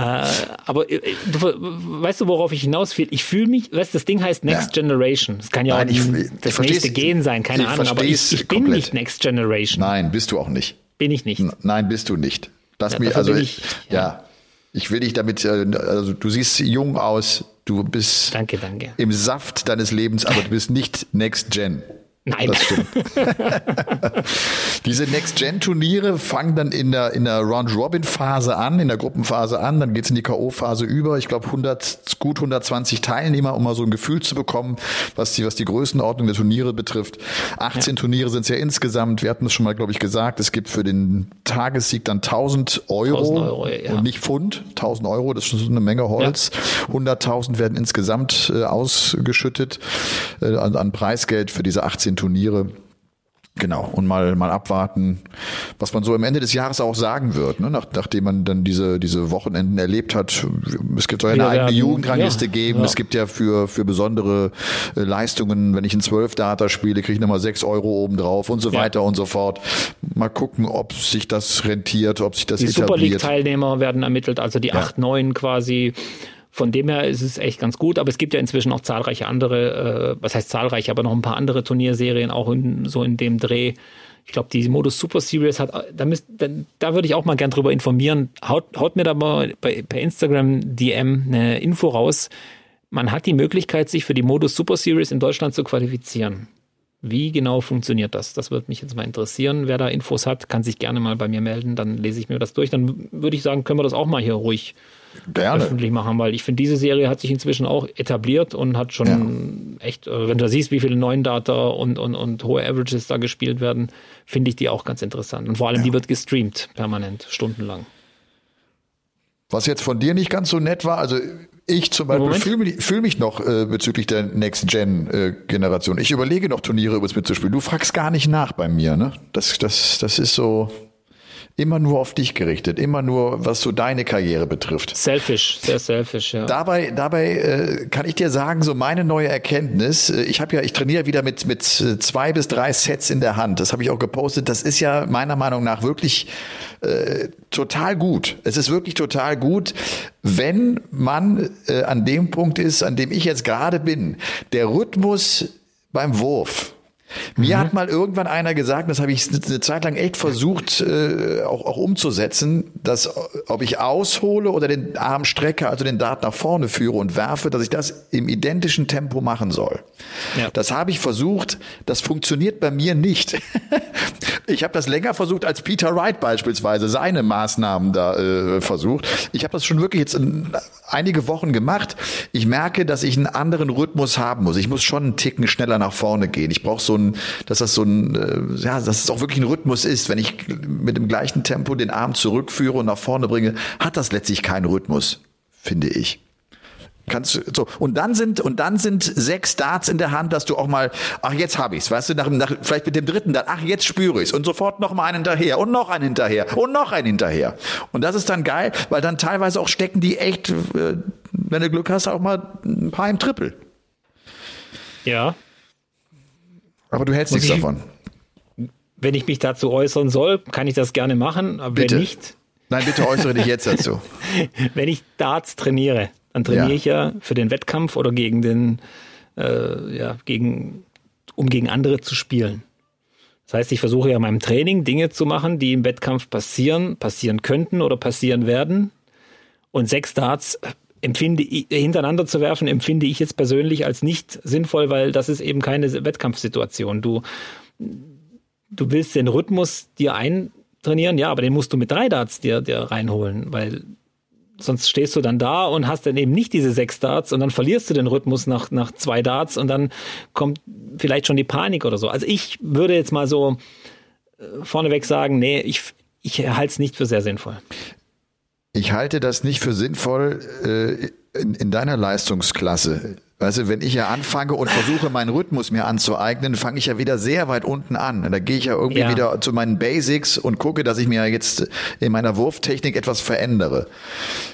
aber äh, du, weißt du, worauf ich hinaus will? Ich fühle mich, weißt du, das Ding heißt Next Ja. Generation. Das kann ja Nein, auch ich- ich das nächste Gen sein, keine ich Ahnung, aber ich, ich bin komplett. nicht Next Generation. Nein, bist du auch nicht. Bin ich nicht. Nein, bist du nicht. Lass Ja, dafür also ich- ja. ja. Ich will dich damit, äh, also du siehst jung aus, du bist Danke, danke. im Saft deines Lebens, aber du bist nicht Next Gen. Nein. Das stimmt. (laughs) Diese Next-Gen-Turniere fangen dann in der, in der Round-Robin-Phase an, in der Gruppenphase an, dann geht's in die K.O.-Phase über. Ich glaube, 100, gut 120 Teilnehmer, um mal so ein Gefühl zu bekommen, was die, was die Größenordnung der Turniere betrifft. 18 Turniere sind es ja insgesamt. Wir hatten es schon mal, glaube ich, gesagt. Es gibt für den Tagessieg dann 1000 Euro, 1000 Euro, ja. und nicht Pfund. 1000 Euro, das ist schon so eine Menge Holz. 100.000 werden insgesamt äh, ausgeschüttet äh, an, an Preisgeld für diese 18 Turniere. Genau, und mal, mal abwarten, was man so am Ende des Jahres auch sagen wird, ne? Nach, nachdem man dann diese, diese Wochenenden erlebt hat. Es gibt soll ja eine eigene Jugendrangliste ja, geben. ja. Es gibt ja für, für besondere äh, Leistungen, wenn ich einen 12 Data spiele, kriege ich nochmal 6 Euro obendrauf und so Ja. weiter und so fort. Mal gucken, ob sich das rentiert, ob sich das Die Super etabliert. League-Teilnehmer werden ermittelt, also die Ja. 8, 9 quasi. Von dem her ist es echt ganz gut, aber es gibt ja inzwischen auch zahlreiche andere, äh, was heißt zahlreiche, aber noch ein paar andere Turnierserien auch in, so in dem Dreh. Ich glaube, die Modus Super Series hat, da, da, da würde ich auch mal gern drüber informieren. Haut, haut mir da mal bei, per Instagram DM eine Info raus. Man hat die Möglichkeit, sich für die Modus Super Series in Deutschland zu qualifizieren. Wie genau funktioniert das? Das würde mich jetzt mal interessieren. Wer da Infos hat, kann sich gerne mal bei mir melden. Dann lese ich mir das durch. Dann würde ich sagen, können wir das auch mal hier ruhig Gerne. öffentlich machen, weil ich finde, diese Serie hat sich inzwischen auch etabliert und hat schon echt, äh, wenn du da siehst, wie viele neuen Data und, und, und hohe Averages da gespielt werden, finde ich die auch ganz interessant. Und vor allem, die wird gestreamt permanent, stundenlang. Was jetzt von dir nicht ganz so nett war, also ich zum Beispiel fühle mich, fühl mich noch äh, bezüglich der Next-Gen-Generation. ich überlege noch Turniere übrigens mitzuspielen. Du fragst gar nicht nach bei mir, ne? Das, das, das ist so immer nur auf dich gerichtet, immer nur, was so deine Karriere betrifft. Selfish, sehr selfish, ja. Dabei, dabei äh, kann ich dir sagen, so meine neue Erkenntnis. äh, Ich habe ja, ich trainiere wieder mit mit äh, zwei bis drei Sets in der Hand. Das habe ich auch gepostet. Das ist ja meiner Meinung nach wirklich äh, total gut. Es ist wirklich total gut, wenn man äh, an dem Punkt ist, an dem ich jetzt gerade bin. Der Rhythmus beim Wurf. Mir hat mal irgendwann einer gesagt, das habe ich eine Zeit lang echt versucht, äh, auch, auch umzusetzen, dass ob ich aushole oder den Arm strecke, also den Dart nach vorne führe und werfe, dass ich das im identischen Tempo machen soll. Ja. Das habe ich versucht, das funktioniert bei mir nicht. (laughs) ich habe das länger versucht als Peter Wright beispielsweise, seine Maßnahmen da äh, versucht. Ich habe das schon wirklich jetzt in, einige Wochen gemacht. Ich merke, dass ich einen anderen Rhythmus haben muss. Ich muss schon einen Ticken schneller nach vorne gehen. Ich brauche so ein, dass das so ein, äh, ja, dass es auch wirklich ein Rhythmus ist. Wenn ich mit dem gleichen Tempo den Arm zurückführe und nach vorne bringe, hat das letztlich keinen Rhythmus, finde ich. Kannst du, so. Und dann sind, und dann sind sechs Darts in der Hand, dass du auch mal, ach, jetzt hab ich's, weißt du, nach, nach, vielleicht mit dem dritten Dart, ach, jetzt spüre ich's und sofort noch mal einen hinterher und noch einen hinterher und noch einen hinterher. Und das ist dann geil, weil dann teilweise auch stecken die echt, äh, wenn du Glück hast, auch mal ein paar im Triple. ja. Aber du hältst nichts ich- davon. Wenn ich mich dazu äußern soll, kann ich das gerne machen. Aber Bitte. wenn nicht, Nein, bitte äußere dich jetzt dazu. (laughs) wenn ich Darts trainiere, dann trainiere Ja. ich ja für den Wettkampf oder gegen den, äh, ja, gegen, um gegen andere zu spielen. Das heißt, ich versuche ja in meinem Training Dinge zu machen, die im Wettkampf passieren, passieren könnten oder passieren werden. Und sechs Darts empfinde ich, hintereinander zu werfen, empfinde ich jetzt persönlich als nicht sinnvoll, weil das ist eben keine Wettkampfsituation. Du, du willst den Rhythmus dir eintrainieren, ja, aber den musst du mit drei Darts dir, dir reinholen, weil sonst stehst du dann da und hast dann eben nicht diese sechs Darts und dann verlierst du den Rhythmus nach, nach zwei Darts und dann kommt vielleicht schon die Panik oder so. Also ich würde jetzt mal so äh, vorneweg sagen, nee, ich, ich halte es nicht für sehr sinnvoll. Ich halte das nicht für sinnvoll äh, in, in deiner Leistungsklasse. Weißt du, wenn ich ja anfange und versuche, meinen Rhythmus mir anzueignen, fange ich ja wieder sehr weit unten an. Da gehe ich ja irgendwie ja. wieder zu meinen Basics und gucke, dass ich mir jetzt in meiner Wurftechnik etwas verändere.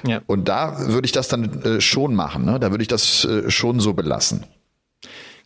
Ja. Und da würde ich das dann äh, schon machen. Ne? Da würde ich das äh, schon so belassen.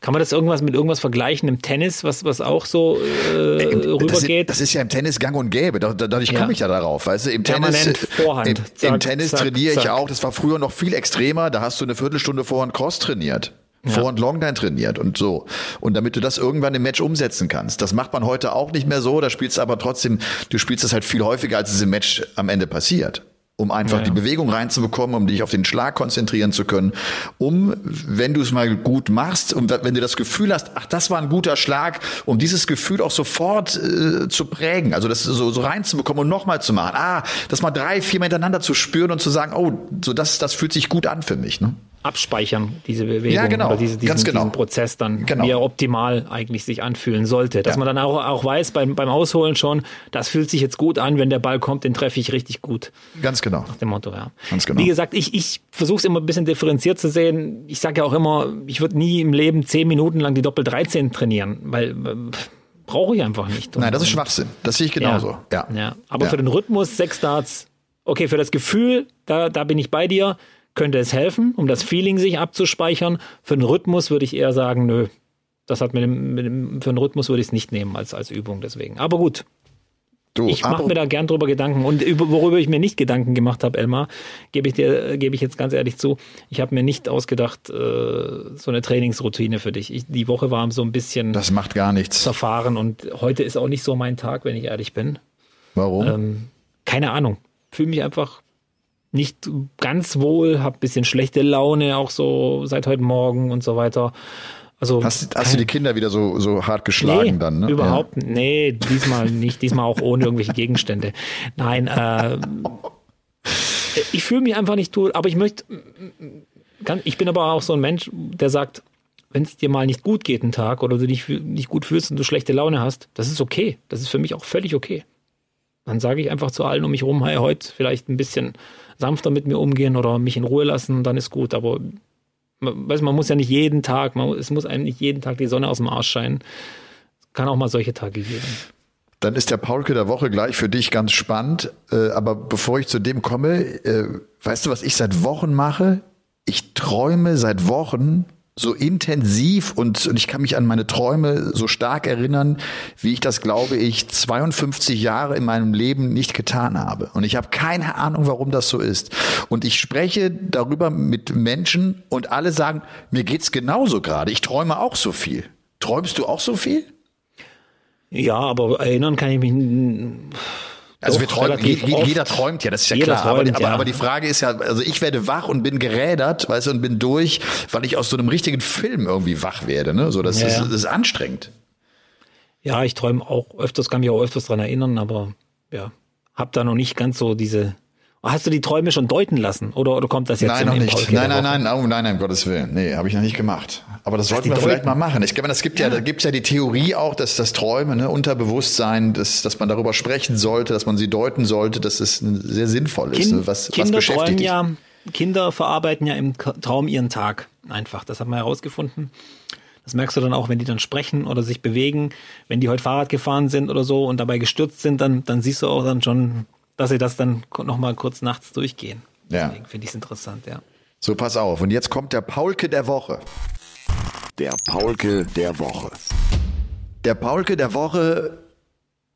Kann man das irgendwas mit irgendwas vergleichen im Tennis, was, was auch so äh, Im, rübergeht? Das ist, das ist, ja im Tennis gang und gäbe. Dadurch komme ja. ich ja darauf. Weißt du, im Tennis, Vorhand. Im, zack, im Tennis zack, trainiere zack. ich auch. Das war früher noch viel extremer. Da hast du eine Viertelstunde Vorhand Cross trainiert. Ja. Vor- und Longline trainiert und so. Und damit du das irgendwann im Match umsetzen kannst. Das macht man heute auch nicht mehr so. Da spielst du aber trotzdem, du spielst das halt viel häufiger, als es im Match am Ende passiert um einfach ja, ja. die Bewegung reinzubekommen, um dich auf den Schlag konzentrieren zu können, um, wenn du es mal gut machst und wenn du das Gefühl hast, ach, das war ein guter Schlag, um dieses Gefühl auch sofort äh, zu prägen, also das so, so reinzubekommen und nochmal zu machen, ah, das mal drei, vier miteinander zu spüren und zu sagen, oh, so das, das fühlt sich gut an für mich, ne? Abspeichern, diese Bewegung ja, genau. oder diese, diesen, genau. diesen Prozess dann, genau. wie er optimal eigentlich sich anfühlen sollte. Dass ja. man dann auch, auch weiß beim, beim Ausholen schon, das fühlt sich jetzt gut an, wenn der Ball kommt, den treffe ich richtig gut. Ganz genau. Nach dem Motto, ja. Ganz genau. Wie gesagt, ich, ich versuche es immer ein bisschen differenziert zu sehen. Ich sage ja auch immer, ich würde nie im Leben zehn Minuten lang die Doppel 13 trainieren, weil brauche ich einfach nicht. Nein, das ist Schwachsinn. Das sehe ich genauso. Ja. ja. ja. Aber für den Rhythmus sechs Darts, okay, für das Gefühl, da, da bin ich bei dir könnte es helfen, um das Feeling sich abzuspeichern. Für den Rhythmus würde ich eher sagen, nö, das hat mit dem, mit dem für den Rhythmus würde ich es nicht nehmen als, als Übung deswegen. Aber gut. Du, ich mache mir da gern drüber Gedanken. Und über, worüber ich mir nicht Gedanken gemacht habe, Elmar, gebe ich dir, gebe ich jetzt ganz ehrlich zu, ich habe mir nicht ausgedacht, äh, so eine Trainingsroutine für dich. Ich, die Woche war so ein bisschen. Das macht gar nichts. Zerfahren und heute ist auch nicht so mein Tag, wenn ich ehrlich bin. Warum? Ähm, keine Ahnung. Fühle mich einfach nicht ganz wohl, habe bisschen schlechte Laune, auch so seit heute Morgen und so weiter. Also hast, hast du die Kinder wieder so, so hart geschlagen nee, dann? Ne? Überhaupt, ja. nee, diesmal nicht, diesmal auch ohne irgendwelche Gegenstände. Nein, äh, ich fühle mich einfach nicht gut, aber ich möchte, ich bin aber auch so ein Mensch, der sagt, wenn es dir mal nicht gut geht einen Tag oder du dich nicht gut fühlst und du schlechte Laune hast, das ist okay. Das ist für mich auch völlig okay. Dann sage ich einfach zu allen um mich rum, hey, heute vielleicht ein bisschen sanfter mit mir umgehen oder mich in Ruhe lassen, dann ist gut. Aber weiß, man muss ja nicht jeden Tag, man, es muss einem nicht jeden Tag die Sonne aus dem Arsch scheinen. Es kann auch mal solche Tage geben. Dann ist der Paulke der Woche gleich für dich ganz spannend. Äh, aber bevor ich zu dem komme, äh, weißt du, was ich seit Wochen mache? Ich träume seit Wochen so intensiv und, und ich kann mich an meine Träume so stark erinnern, wie ich das, glaube ich, 52 Jahre in meinem Leben nicht getan habe. Und ich habe keine Ahnung, warum das so ist. Und ich spreche darüber mit Menschen und alle sagen, mir geht's genauso gerade. Ich träume auch so viel. Träumst du auch so viel? Ja, aber erinnern kann ich mich also wir träumen, jeder träumt ja, das ist ja klar. Träumt, aber, ja. aber, die Frage ist ja, also ich werde wach und bin gerädert, weißt du, und bin durch, weil ich aus so einem richtigen Film irgendwie wach werde. Ne? So, das, ja, ist, das ist anstrengend. Ja, ich träume auch öfters, kann mich auch öfters dran erinnern, aber ja, hab da noch nicht ganz so diese Hast du die Träume schon deuten lassen oder, oder kommt das jetzt Nein, noch nicht. Nein, nein, nein, oh, nein, nein, um Gottes Willen. Nee, habe ich noch nicht gemacht. Aber das sollten wir vielleicht mal machen. Ich glaube, das gibt ja, ja da gibt's ja die Theorie auch, dass das Träume, ne, Unterbewusstsein, dass, dass man darüber sprechen sollte, dass man sie deuten sollte, dass es sehr sinnvoll ist. Kind, was, Kinder was beschäftigt dich? ja, Kinder verarbeiten ja im Traum ihren Tag einfach. Das haben wir herausgefunden. Das merkst du dann auch, wenn die dann sprechen oder sich bewegen. Wenn die heute Fahrrad gefahren sind oder so und dabei gestürzt sind, dann, dann siehst du auch dann schon, dass sie das dann nochmal kurz nachts durchgehen. Ja. Deswegen finde ich es interessant, ja. So, pass auf. Und jetzt kommt der Paulke der Woche. Der Paulke der Woche. Der Paulke der Woche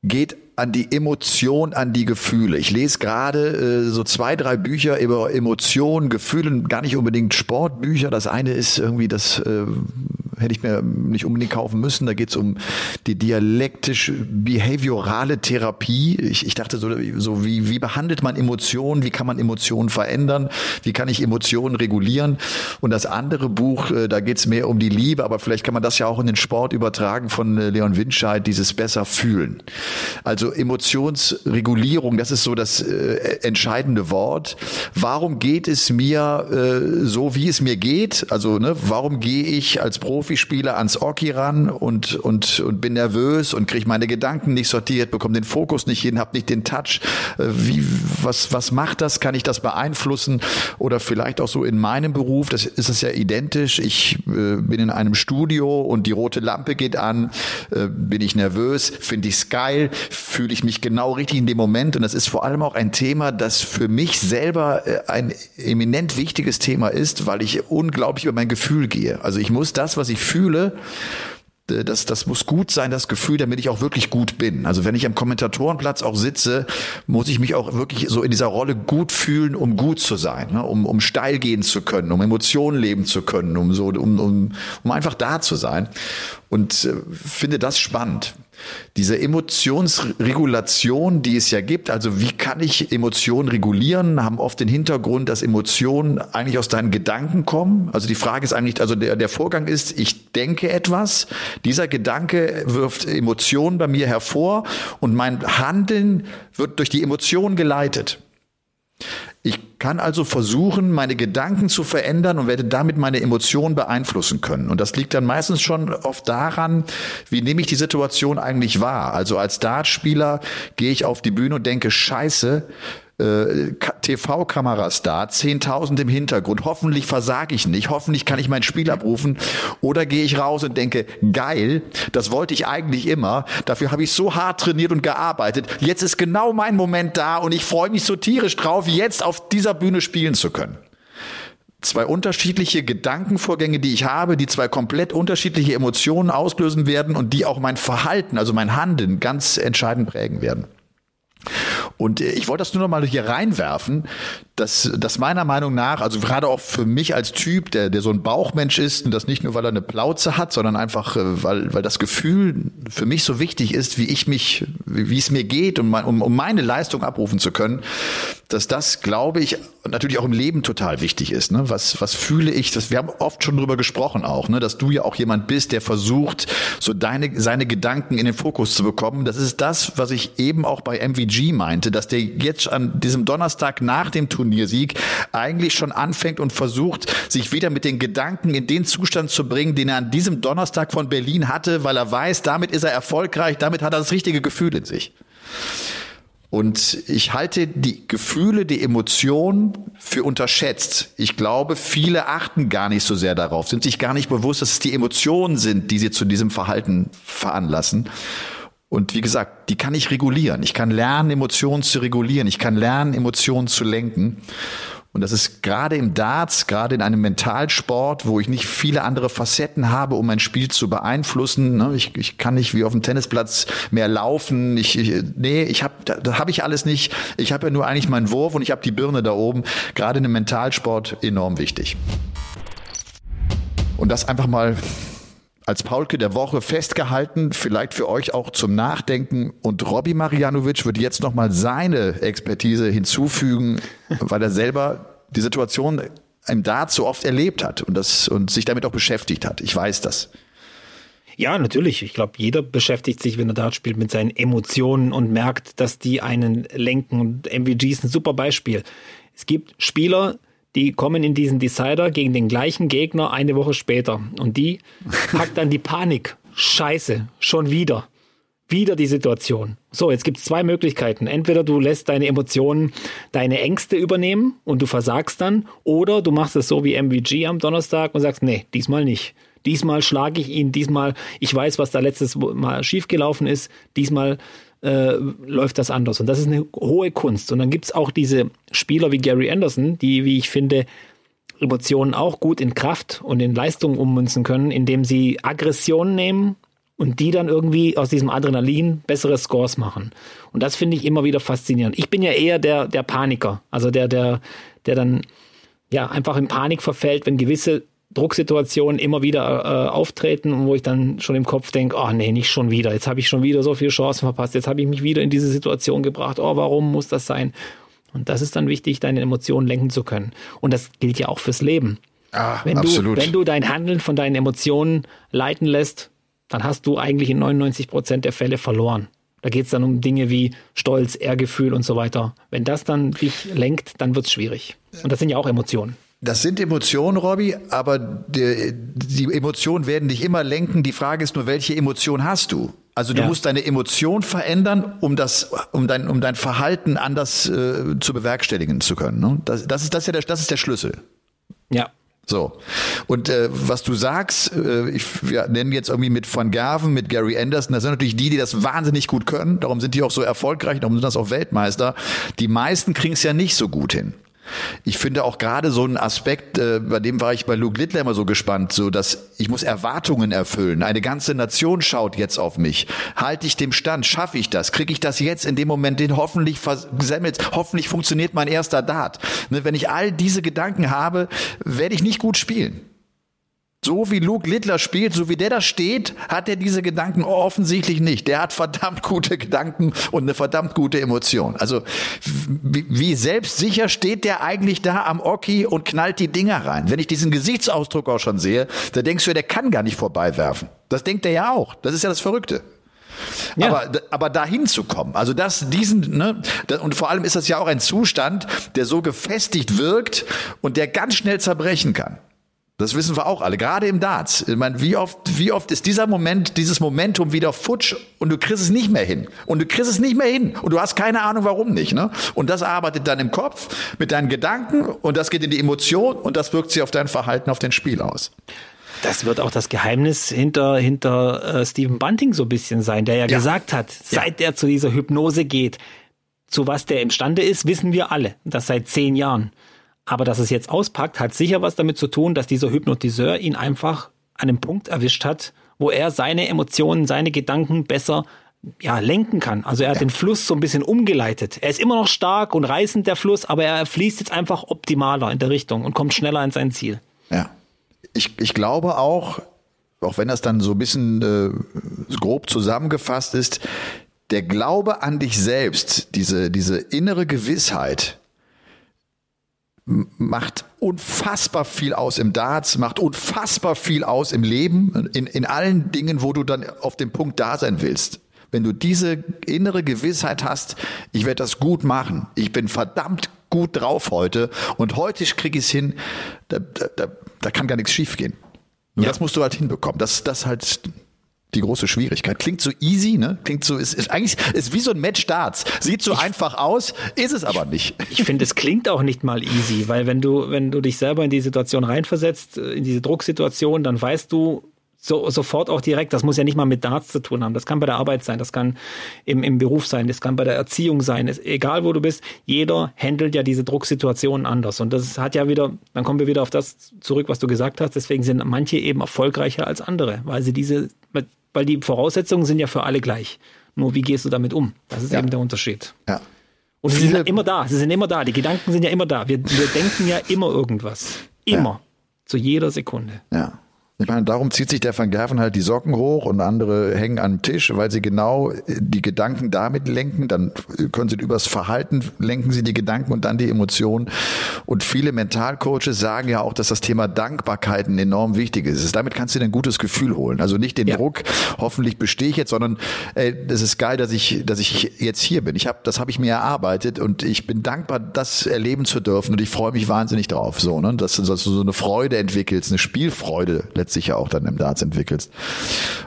geht an die Emotion, an die Gefühle. Ich lese gerade äh, so zwei, drei Bücher über Emotionen, Gefühle, gar nicht unbedingt Sportbücher. Das eine ist irgendwie das äh, hätte ich mir nicht unbedingt kaufen müssen. Da geht es um die dialektisch-behaviorale Therapie. Ich, ich dachte so, so wie, wie behandelt man Emotionen, wie kann man Emotionen verändern, wie kann ich Emotionen regulieren. Und das andere Buch, äh, da geht es mehr um die Liebe, aber vielleicht kann man das ja auch in den Sport übertragen von äh, Leon Winscheid, dieses besser fühlen. Also Emotionsregulierung, das ist so das äh, entscheidende Wort. Warum geht es mir äh, so, wie es mir geht? Also ne, warum gehe ich als Profispieler ans Oki ran und, und, und bin nervös und kriege meine Gedanken nicht sortiert, bekomme den Fokus nicht hin, habe nicht den Touch. Äh, wie, was, was macht das? Kann ich das beeinflussen? Oder vielleicht auch so in meinem Beruf, das ist es ja identisch. Ich äh, bin in einem Studio und die rote Lampe geht an, äh, bin ich nervös, finde ich es geil, fühle ich mich genau richtig in dem Moment. Und das ist vor allem auch ein Thema, das für mich selber äh, ein eminent wichtiges Thema ist, weil ich unglaublich über mein Gefühl gehe. Also ich muss das, was ich fühle, das, das muss gut sein, das Gefühl, damit ich auch wirklich gut bin. Also wenn ich am Kommentatorenplatz auch sitze, muss ich mich auch wirklich so in dieser Rolle gut fühlen, um gut zu sein, ne? um, um steil gehen zu können, um Emotionen leben zu können, um so, um, um, um einfach da zu sein. Und äh, finde das spannend diese Emotionsregulation, die es ja gibt, also wie kann ich Emotionen regulieren, haben oft den Hintergrund, dass Emotionen eigentlich aus deinen Gedanken kommen. Also die Frage ist eigentlich, also der, der Vorgang ist, ich denke etwas, dieser Gedanke wirft Emotionen bei mir hervor und mein Handeln wird durch die Emotionen geleitet. Ich kann also versuchen, meine Gedanken zu verändern und werde damit meine Emotionen beeinflussen können. Und das liegt dann meistens schon oft daran, wie nehme ich die Situation eigentlich wahr. Also als Dartspieler gehe ich auf die Bühne und denke, scheiße, äh, TV-Kameras da, 10.000 im Hintergrund. Hoffentlich versage ich nicht. Hoffentlich kann ich mein Spiel abrufen. Oder gehe ich raus und denke, geil, das wollte ich eigentlich immer. Dafür habe ich so hart trainiert und gearbeitet. Jetzt ist genau mein Moment da und ich freue mich so tierisch drauf, jetzt auf dieser Bühne spielen zu können zwei unterschiedliche Gedankenvorgänge, die ich habe, die zwei komplett unterschiedliche Emotionen auslösen werden und die auch mein Verhalten, also mein Handeln ganz entscheidend prägen werden. Und ich wollte das nur noch mal hier reinwerfen, dass, dass meiner Meinung nach, also gerade auch für mich als Typ, der, der so ein Bauchmensch ist, und das nicht nur, weil er eine Plauze hat, sondern einfach, äh, weil, weil das Gefühl für mich so wichtig ist, wie ich mich, wie, wie es mir geht, um, um, um meine Leistung abrufen zu können, dass das, glaube ich, natürlich auch im Leben total wichtig ist. Ne? Was, was fühle ich? Das, wir haben oft schon drüber gesprochen auch, ne? dass du ja auch jemand bist, der versucht, so deine, seine Gedanken in den Fokus zu bekommen. Das ist das, was ich eben auch bei MVG meinte, dass der jetzt an diesem Donnerstag nach dem Turniersieg eigentlich schon anfängt und versucht, sich wieder mit den Gedanken in den Zustand zu bringen, den er an diesem Donnerstag von Berlin hatte, weil er weiß, damit ist er erfolgreich, damit hat er das richtige Gefühl in sich. Und ich halte die Gefühle, die Emotionen für unterschätzt. Ich glaube, viele achten gar nicht so sehr darauf, sind sich gar nicht bewusst, dass es die Emotionen sind, die sie zu diesem Verhalten veranlassen. Und wie gesagt, die kann ich regulieren. Ich kann lernen, Emotionen zu regulieren. Ich kann lernen, Emotionen zu lenken. Und das ist gerade im Darts, gerade in einem Mentalsport, wo ich nicht viele andere Facetten habe, um mein Spiel zu beeinflussen. Ne? Ich, ich kann nicht wie auf dem Tennisplatz mehr laufen. Ich, ich nee, ich habe, da habe ich alles nicht. Ich habe ja nur eigentlich meinen Wurf und ich habe die Birne da oben. Gerade in einem Mentalsport enorm wichtig. Und das einfach mal als Paulke der Woche festgehalten, vielleicht für euch auch zum Nachdenken. Und Robby Marianovic wird jetzt nochmal seine Expertise hinzufügen, weil er selber die Situation im Dart so oft erlebt hat und, das, und sich damit auch beschäftigt hat. Ich weiß das. Ja, natürlich. Ich glaube, jeder beschäftigt sich, wenn er Dart spielt, mit seinen Emotionen und merkt, dass die einen lenken. Und MVG ist ein super Beispiel. Es gibt Spieler, die kommen in diesen Decider gegen den gleichen Gegner eine Woche später. Und die (laughs) packt dann die Panik. Scheiße, schon wieder. Wieder die Situation. So, jetzt gibt es zwei Möglichkeiten. Entweder du lässt deine Emotionen, deine Ängste übernehmen und du versagst dann, oder du machst es so wie MVG am Donnerstag und sagst, nee, diesmal nicht. Diesmal schlage ich ihn, diesmal, ich weiß, was da letztes Mal schiefgelaufen ist, diesmal äh, läuft das anders. Und das ist eine hohe Kunst. Und dann gibt's auch diese Spieler wie Gary Anderson, die, wie ich finde, Emotionen auch gut in Kraft und in Leistung ummünzen können, indem sie Aggression nehmen und die dann irgendwie aus diesem Adrenalin bessere Scores machen. Und das finde ich immer wieder faszinierend. Ich bin ja eher der, der Paniker, also der, der, der dann ja einfach in Panik verfällt, wenn gewisse Drucksituationen immer wieder äh, auftreten, wo ich dann schon im Kopf denke, oh nee, nicht schon wieder. Jetzt habe ich schon wieder so viele Chancen verpasst. Jetzt habe ich mich wieder in diese Situation gebracht. Oh, warum muss das sein? Und das ist dann wichtig, deine Emotionen lenken zu können. Und das gilt ja auch fürs Leben. Ah, wenn absolut. Du, wenn du dein Handeln von deinen Emotionen leiten lässt, dann hast du eigentlich in 99 Prozent der Fälle verloren. Da geht es dann um Dinge wie Stolz, Ehrgefühl und so weiter. Wenn das dann dich lenkt, dann wird es schwierig. Und das sind ja auch Emotionen. Das sind Emotionen, Robby, aber die, die, Emotionen werden dich immer lenken. Die Frage ist nur, welche Emotion hast du? Also du ja. musst deine Emotion verändern, um das, um dein, um dein Verhalten anders äh, zu bewerkstelligen zu können. Ne? Das, das, ist, das, ist ja der, das ist der Schlüssel. Ja. So. Und äh, was du sagst, äh, ich ja, nennen jetzt irgendwie mit Van Gerven, mit Gary Anderson, das sind natürlich die, die das wahnsinnig gut können. Darum sind die auch so erfolgreich, darum sind das auch Weltmeister. Die meisten kriegen es ja nicht so gut hin. Ich finde auch gerade so ein Aspekt, äh, bei dem war ich bei Luke Littler immer so gespannt, so dass ich muss Erwartungen erfüllen. Eine ganze Nation schaut jetzt auf mich. Halte ich dem Stand? Schaffe ich das? Kriege ich das jetzt in dem Moment den hoffentlich versemmelt? Hoffentlich funktioniert mein erster Dart. Ne, wenn ich all diese Gedanken habe, werde ich nicht gut spielen. So wie Luke Littler spielt, so wie der da steht, hat er diese Gedanken offensichtlich nicht. Der hat verdammt gute Gedanken und eine verdammt gute Emotion. Also wie, wie selbstsicher steht der eigentlich da am Oki und knallt die Dinger rein. Wenn ich diesen Gesichtsausdruck auch schon sehe, da denkst du, der kann gar nicht vorbeiwerfen. Das denkt er ja auch. Das ist ja das Verrückte. Ja. Aber, aber dahin zu kommen, also das, diesen, ne, und vor allem ist das ja auch ein Zustand, der so gefestigt wirkt und der ganz schnell zerbrechen kann. Das wissen wir auch alle, gerade im Darts. Ich meine, wie oft, wie oft ist dieser Moment, dieses Momentum wieder futsch und du kriegst es nicht mehr hin. Und du kriegst es nicht mehr hin. Und du hast keine Ahnung, warum nicht. Ne? Und das arbeitet dann im Kopf mit deinen Gedanken und das geht in die Emotion und das wirkt sich auf dein Verhalten, auf dein Spiel aus. Das wird auch das Geheimnis hinter, hinter äh, Stephen Bunting so ein bisschen sein, der ja, ja. gesagt hat, seit ja. er zu dieser Hypnose geht, zu was der imstande ist, wissen wir alle. Das seit zehn Jahren. Aber dass es jetzt auspackt, hat sicher was damit zu tun, dass dieser Hypnotiseur ihn einfach an einem Punkt erwischt hat, wo er seine Emotionen, seine Gedanken besser ja, lenken kann. Also er hat ja. den Fluss so ein bisschen umgeleitet. Er ist immer noch stark und reißend, der Fluss, aber er fließt jetzt einfach optimaler in der Richtung und kommt schneller in sein Ziel. Ja. Ich, ich glaube auch, auch wenn das dann so ein bisschen äh, grob zusammengefasst ist, der Glaube an dich selbst, diese, diese innere Gewissheit, macht unfassbar viel aus im Darts, macht unfassbar viel aus im Leben, in, in allen Dingen, wo du dann auf dem Punkt da sein willst. Wenn du diese innere Gewissheit hast, ich werde das gut machen, ich bin verdammt gut drauf heute und heute kriege ich es hin, da, da, da kann gar nichts schiefgehen. Nur ja. das musst du halt hinbekommen. Das, das halt die große Schwierigkeit. Klingt so easy, ne? Klingt so, ist, ist eigentlich, ist wie so ein Match Darts. Sieht so ich, einfach aus, ist es aber nicht. (laughs) Ich finde, es klingt auch nicht mal easy, weil wenn du, wenn du dich selber in die Situation reinversetzt, äh, in diese Drucksituation, dann weißt du, so, sofort auch direkt, das muss ja nicht mal mit Darts zu tun haben. Das kann bei der Arbeit sein, das kann im, im Beruf sein, das kann bei der Erziehung sein. Es, egal wo du bist, jeder handelt ja diese Drucksituationen anders. Und das hat ja wieder, dann kommen wir wieder auf das zurück, was du gesagt hast. Deswegen sind manche eben erfolgreicher als andere, weil sie diese, weil die Voraussetzungen sind ja für alle gleich. Nur wie gehst du damit um? Das ist ja. eben der Unterschied. Ja. Und sie sind immer da, sie sind immer da, die Gedanken sind ja immer da. Wir, wir denken ja immer irgendwas. Immer. Ja. Zu jeder Sekunde. Ja. Ich meine, darum zieht sich der Van Gerven halt die Socken hoch und andere hängen am Tisch, weil sie genau die Gedanken damit lenken. Dann können sie übers Verhalten lenken sie die Gedanken und dann die Emotionen. Und viele Mentalcoaches sagen ja auch, dass das Thema Dankbarkeiten enorm wichtig ist. Damit kannst du dir ein gutes Gefühl holen. Also nicht den ja. Druck, hoffentlich bestehe ich jetzt, sondern ey, das ist geil, dass ich, dass ich jetzt hier bin. Ich habe, das habe ich mir erarbeitet und ich bin dankbar, das erleben zu dürfen und ich freue mich wahnsinnig drauf. So, ne, dass, dass du so eine Freude entwickelst, eine Spielfreude letztendlich letztlich ja auch dann im Darts entwickelst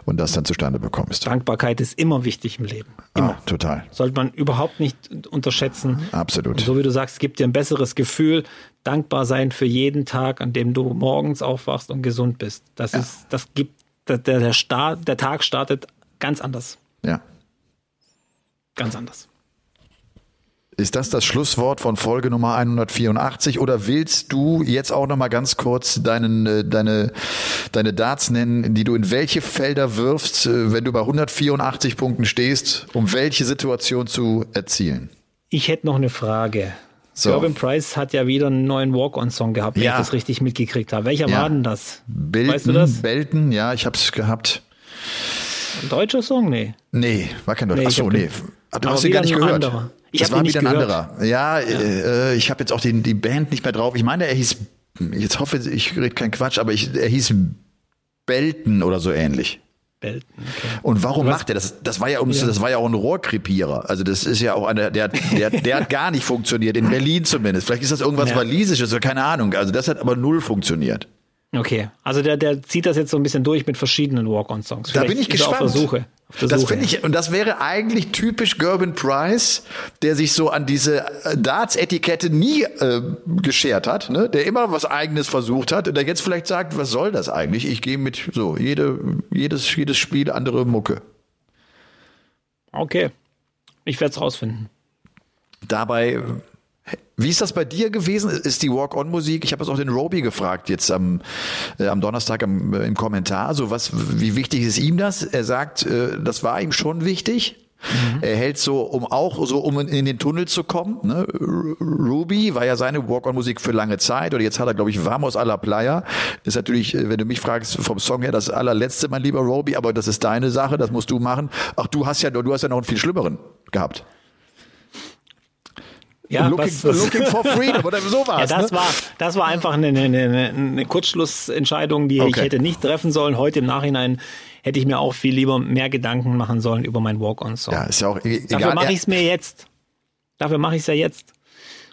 und das dann zustande bekommst. Dankbarkeit ist immer wichtig im Leben. Ah, immer. Ah, total. Sollte man überhaupt nicht unterschätzen. Absolut. Und so wie du sagst, es gibt dir ein besseres Gefühl, dankbar sein für jeden Tag, an dem du morgens aufwachst und gesund bist. Das ja. ist, das gibt, der, der, Start, der Tag startet ganz anders. Ja. Ganz anders. Ist das das Schlusswort von Folge Nummer 184 oder willst du jetzt auch noch mal ganz kurz deinen, äh, deine, deine Darts nennen, die du in welche Felder wirfst, äh, wenn du bei 184 Punkten stehst, um welche Situation zu erzielen? Ich hätte noch eine Frage. So. Gervin Price hat ja wieder einen neuen Walk-on-Song gehabt, wenn Ja. ich das richtig mitgekriegt habe. Welcher Ja. war denn das? Belten, weißt du das? Belten, ja, ich hab's gehabt. Ein deutscher Song? Nee. Nee, war kein Deutsch. Nee, Ach ich so, hab nee. Du hast ihn gar nicht gehört. anderer. Ich das war wieder ein gehört. anderer. Ja, Äh, ich habe jetzt auch den, die Band nicht mehr drauf. Ich meine, er hieß, jetzt hoffe ich, rede keinen Quatsch, aber ich, er hieß Belten oder so ähnlich. Belten, okay. Und warum macht er das? Das war ja, um, das war ja auch ein Rohrkrepierer. Also das ist ja auch einer, der, der, der hat gar nicht funktioniert, in Berlin zumindest. Vielleicht ist das irgendwas Ja. Walisisches oder keine Ahnung. Also das hat aber null funktioniert. Okay, also der, der zieht das jetzt so ein bisschen durch mit verschiedenen Walk-on-Songs. Da bin ich gespannt. Auf der Suche. Das finde ich, und das wäre eigentlich typisch Gerben Price, der sich so an diese äh, Darts-Etikette nie äh, geschert hat, ne? der immer was Eigenes versucht hat und der jetzt vielleicht sagt, was soll das eigentlich? Ich gehe mit so jede, jedes, jedes Spiel andere Mucke. Okay, ich werde es rausfinden. Dabei, wie ist das bei dir gewesen? Ist die Walk-on-Musik? Ich habe es auch den Roby gefragt jetzt am, äh, am Donnerstag am, äh, im Kommentar. So was, wie wichtig ist ihm das? Er sagt, äh, das war ihm schon wichtig. Er hält so, um auch so, um in den Tunnel zu kommen. Ne? Ruby war ja seine Walk-on-Musik für lange Zeit. Oder jetzt hat er, glaube ich, Vamos a la Playa. Ist natürlich, äh, wenn du mich fragst, vom Song her das allerletzte, mein lieber Roby. Aber das ist deine Sache, das musst du machen. Ach, du hast ja, du hast ja noch einen viel schlimmeren gehabt. Ja, looking, was, was, looking for freedom oder so war (laughs) ja, das ne? war, das war einfach eine, eine, eine, Kurzschlussentscheidung, die ich Okay. hätte nicht treffen sollen. Heute im Nachhinein hätte ich mir auch viel lieber mehr Gedanken machen sollen über meinen Walk-on-Song. Ja, ist ja auch e- egal. Dafür mache ich es mir jetzt. Dafür mache ich es ja jetzt.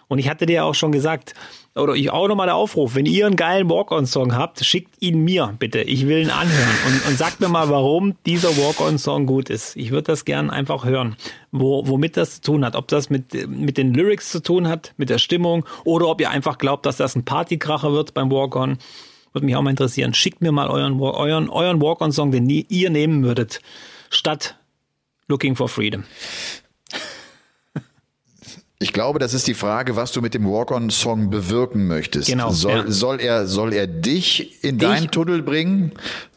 Und ich hatte dir ja auch schon gesagt, oder ich auch nochmal der Aufruf, wenn ihr einen geilen Walk-on-Song habt, schickt ihn mir bitte. Ich will ihn anhören. Und, und sagt mir mal, warum dieser Walk-on-Song gut ist. Ich würde das gern einfach hören, wo, womit das zu tun hat. Ob das mit, mit den Lyrics zu tun hat, mit der Stimmung, oder ob ihr einfach glaubt, dass das ein Partykracher wird beim Walk-on. Würde mich auch mal interessieren. Schickt mir mal euren, euren, euren Walk-on-Song, den ihr nehmen würdet, statt Looking for Freedom. Ich glaube, das ist die Frage, was du mit dem Walk-on-Song bewirken möchtest. Genau, Soll, ja. soll er, soll er dich in Dich? deinen Tunnel bringen?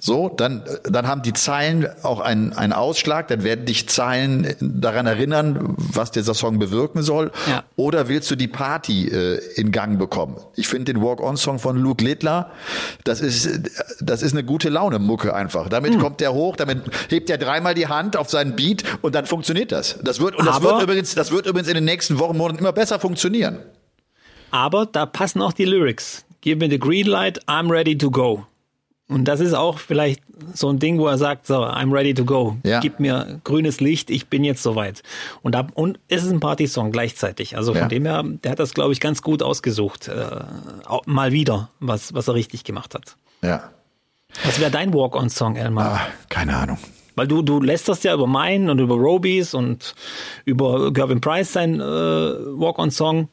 So, dann, dann haben die Zeilen auch einen, einen Ausschlag, dann werden dich Zeilen daran erinnern, was dieser Song bewirken soll. Ja. Oder willst du die Party äh, in Gang bekommen? Ich finde den Walk-on-Song von Luke Littler, das ist, das ist eine gute Laune-Mucke einfach. Damit kommt der hoch, damit hebt er dreimal die Hand auf seinen Beat und dann funktioniert das. Das wird, und das Aber- wird übrigens, das wird übrigens in den nächsten Wochen, Monaten immer besser funktionieren. Aber da passen auch die Lyrics. Give me the green light, I'm ready to go. Und das ist auch vielleicht so ein Ding, wo er sagt, so, I'm ready to go. Ja. Gib mir grünes Licht, ich bin jetzt soweit. Und, da, und es ist ein Party-Song gleichzeitig. Also von Ja. dem her, der hat das, glaube ich, ganz gut ausgesucht. Äh, mal wieder, was, was er richtig gemacht hat. Ja. Was wäre dein Walk-on-Song, Elmar? Ah, keine Ahnung. Weil du, du lässt das ja über meinen und über Robys und über Gervin Price sein äh, Walk-on-Song.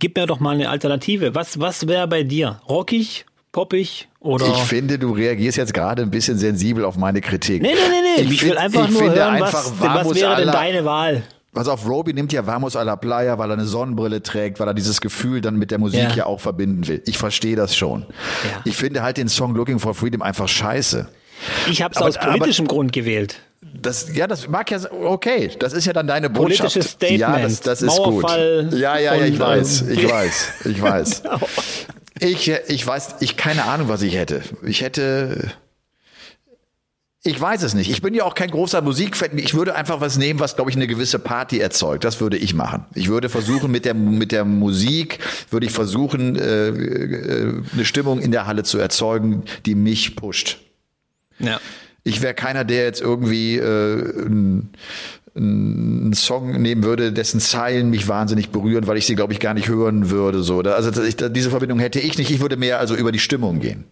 Gib mir doch mal eine Alternative. Was, was wäre bei dir? Rockig, poppig oder? Ich finde, du reagierst jetzt gerade ein bisschen sensibel auf meine Kritik. nee, nee, nee, nee. Ich, will find- einfach ich nur finde hören, einfach, was, was Vamos wäre denn deine Wahl? Pass auf, Roby nimmt ja Vamos a la Playa, weil er eine Sonnenbrille trägt, weil er dieses Gefühl dann mit der Musik Ja. ja, auch verbinden will. Ich verstehe das schon. Ja. Ich finde halt den Song Looking for Freedom einfach scheiße. Ich habe es Aber- aus politischem Grund gewählt. Das, ja, das mag ja, okay, das ist ja dann deine Botschaft. Politisches Statement, Ja, das, das ist Mauerfall gut. Ja, ja, ja, ich und, weiß, ähm, ich weiß, ich weiß. (laughs) Ich, ich weiß, ich keine Ahnung, was ich hätte. Ich hätte, ich weiß es nicht. Ich bin ja auch kein großer Musikfan. Ich würde einfach was nehmen, was, glaube ich, eine gewisse Party erzeugt. Das würde ich machen. Ich würde versuchen, mit der, mit der Musik, würde ich versuchen, äh, äh, eine Stimmung in der Halle zu erzeugen, die mich pusht. Ja. Ich wäre keiner, der jetzt irgendwie äh, einen Song nehmen würde, dessen Zeilen mich wahnsinnig berühren, weil ich sie, glaube ich, gar nicht hören würde. So, also ich, diese Verbindung hätte ich nicht. Ich würde mehr also über die Stimmung gehen.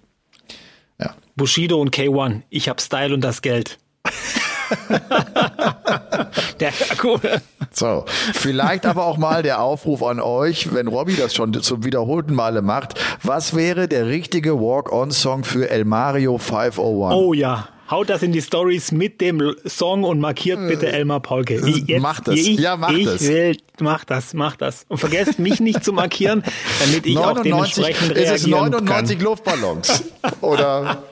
Ja. Bushido und K1. Ich hab Style und das Geld. (laughs) Der cool. So, vielleicht aber auch mal der Aufruf an euch, wenn Robbie das schon zum wiederholten Male macht. Was wäre der richtige Walk-on-Song für El Mario 501? Oh ja. Haut das in die Stories mit dem Song und markiert bitte Elmar Paulke. Ich, Äh, Mach das. Ich, Ja, mach ich das. Will, mach das, mach das. Und vergesst mich nicht zu markieren, damit ich auch 99, dementsprechend ist es reagieren 99 kann. Luftballons? (laughs) Oder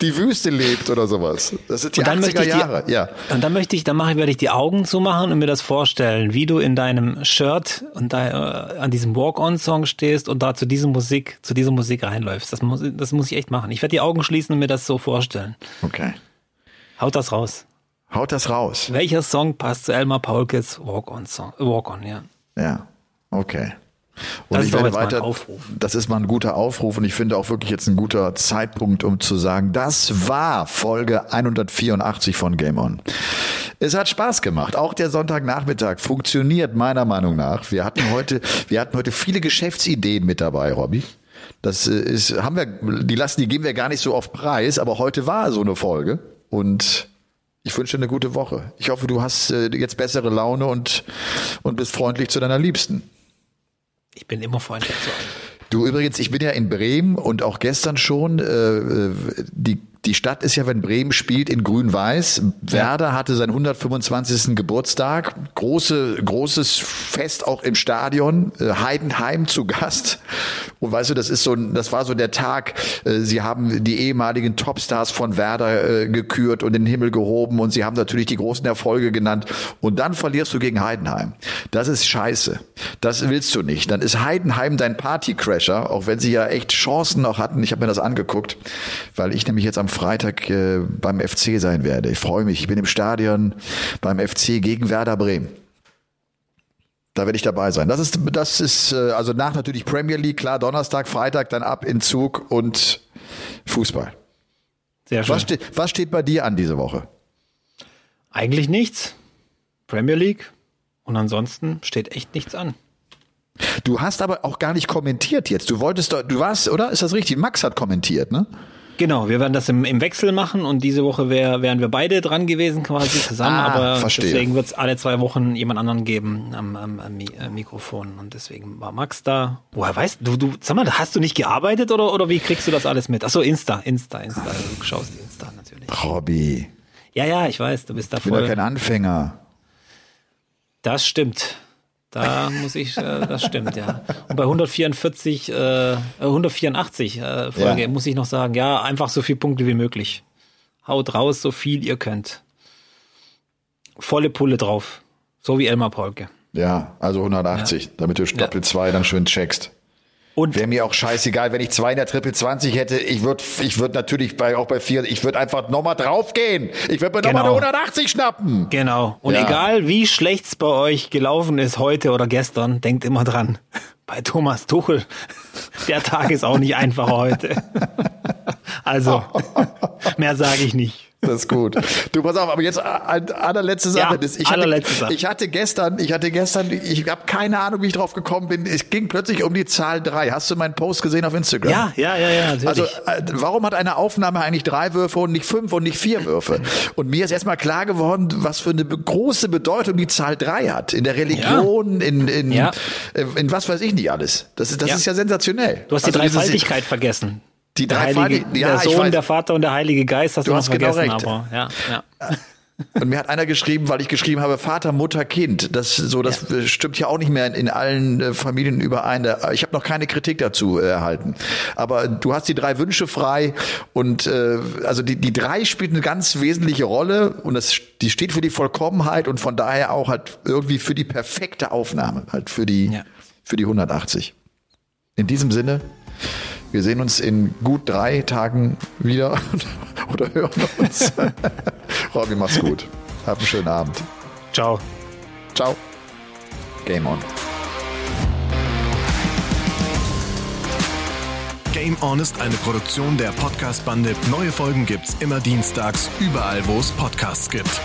die Wüste lebt oder sowas. Das sind die Und dann 80er möchte ich Jahre. Die, ja. Und dann möchte ich, dann mache ich, werde ich die Augen zumachen und mir das vorstellen, wie du in deinem Shirt und da äh, an diesem Walk-on-Song stehst und da zu dieser Musik, zu dieser Musik reinläufst. Das muss, das muss ich echt machen. Ich werde die Augen schließen und mir das so vorstellen. Okay. Haut das raus. Haut das raus. Welcher Song passt zu Elmar Paulkes Walk-on-Song? Walk-on, ja. Ja. Okay. Und Das ich werde jetzt mal ein weiter. Das ist mal ein guter Aufruf und ich finde auch wirklich jetzt ein guter Zeitpunkt, um zu sagen, das war Folge 184 von Game On. Es hat Spaß gemacht. Auch der Sonntagnachmittag funktioniert meiner Meinung nach. Wir hatten heute, (laughs) wir hatten heute viele Geschäftsideen mit dabei, Robby. Das äh, ist, haben wir, die lassen, die geben wir gar nicht so auf Preis, aber heute war so eine Folge und ich wünsche dir eine gute Woche. Ich hoffe, du hast äh, jetzt bessere Laune und, und bist freundlich zu deiner Liebsten. Ich bin immer allen. Du übrigens, ich bin ja in Bremen und auch gestern schon. Äh, äh, die die Stadt ist ja, wenn Bremen spielt, in Grün-Weiß. Werder hatte seinen 125. Geburtstag. Große, großes Fest auch im Stadion. Äh, Heidenheim zu Gast. Und weißt du, das ist so, das war so der Tag. äh, Sie haben die ehemaligen Topstars von Werder äh, gekürt und in den Himmel gehoben und sie haben natürlich die großen Erfolge genannt. Und dann verlierst du gegen Heidenheim. Das ist scheiße. Das willst du nicht. Dann ist Heidenheim dein Partycrasher, auch wenn sie ja echt Chancen noch hatten. Ich habe mir das angeguckt, weil ich nämlich jetzt am Freitag äh, beim FC sein werde. Ich freue mich. Ich bin im Stadion beim FC gegen Werder Bremen. Da werde ich dabei sein. Das ist, das ist äh, also nach natürlich Premier League, klar, Donnerstag, Freitag, dann ab in Zug und Fußball. Sehr schön. Was, ste was steht bei dir an diese Woche? Eigentlich nichts. Premier League. Und ansonsten steht echt nichts an. Du hast aber auch gar nicht kommentiert jetzt. Du wolltest doch, du warst, oder? Ist das richtig? Max hat kommentiert, ne? Genau, wir werden das im, im Wechsel machen und diese Woche wär, wären wir beide dran gewesen quasi zusammen, Ah, aber verstehe. deswegen wird es alle zwei Wochen jemand anderen geben am, am, am äh, Mikrofon und deswegen war Max da. Woher weißt du, du, sag mal, hast du nicht gearbeitet oder, oder wie kriegst du das alles mit? Achso, Insta, Insta, Insta, du schaust Insta natürlich. Robby, Ja, ja, ich weiß, du bist da ich bin ja kein Anfänger. Das stimmt. Da muss ich, äh, das stimmt, ja. Und bei 144, äh, 184 äh, Folge Ja. muss ich noch sagen, ja, einfach so viele Punkte wie möglich. Haut raus, so viel ihr könnt. Volle Pulle drauf. So wie Elmar Polke. Ja, also 180, damit du Doppel 2 dann schön checkst. Und Wäre mir auch scheißegal, wenn ich zwei in der Triple 20 hätte. Ich würde ich würd natürlich bei, auch bei vier, ich würde einfach nochmal draufgehen. Ich würde mir nochmal Genau. eine 180 schnappen. genau. Und Ja. egal wie schlecht's bei euch gelaufen ist heute oder gestern, denkt immer dran. Bei Thomas Tuchel, (laughs) der Tag ist auch nicht einfach heute. (laughs) Also, (laughs) mehr sage ich nicht. Das ist gut. Du, pass auf, aber jetzt äh, allerletzte Sache. Ja, ich, hatte, allerletzte Sache. ich hatte gestern, ich hatte gestern, ich habe keine Ahnung, wie ich drauf gekommen bin. Es ging plötzlich um die Zahl drei. Hast du meinen Post gesehen auf Instagram? Ja, ja, ja, ja, natürlich. Also, äh, warum hat eine Aufnahme eigentlich drei Würfe und nicht fünf und nicht vier Würfe? Und mir ist erstmal klar geworden, was für eine große Bedeutung die Zahl drei hat. In der Religion, in, in, Ja. äh, in was weiß ich nicht alles. Das ist, das Ja. ist ja sensationell. Du hast die Also Dreifaltigkeit vergessen. Die Der Dreifaltigkeit, Heilige, ja, der Sohn, der Vater und der Heilige Geist hast Du du, hast genau vergessen, recht. aber ja, ja. (laughs) Und mir hat einer geschrieben, weil ich geschrieben habe, Vater, Mutter, Kind. Das so, das äh, stimmt ja auch nicht mehr in, in allen äh, Familien überein. Ich habe noch keine Kritik dazu äh, erhalten. Aber du hast die drei Wünsche frei und äh, also die, die drei spielt eine ganz wesentliche Rolle und das, die steht für die Vollkommenheit und von daher auch halt irgendwie für die perfekte Aufnahme, halt für die Ja. für die 180. In diesem Sinne. Wir sehen uns in gut drei Tagen wieder (laughs) oder hören uns. (laughs) Robby, mach's gut. Hab einen schönen Abend. Ciao. Ciao. Game on. Game On ist eine Produktion der Podcast-Bande. Neue Folgen gibt's immer dienstags, überall, wo es Podcasts gibt.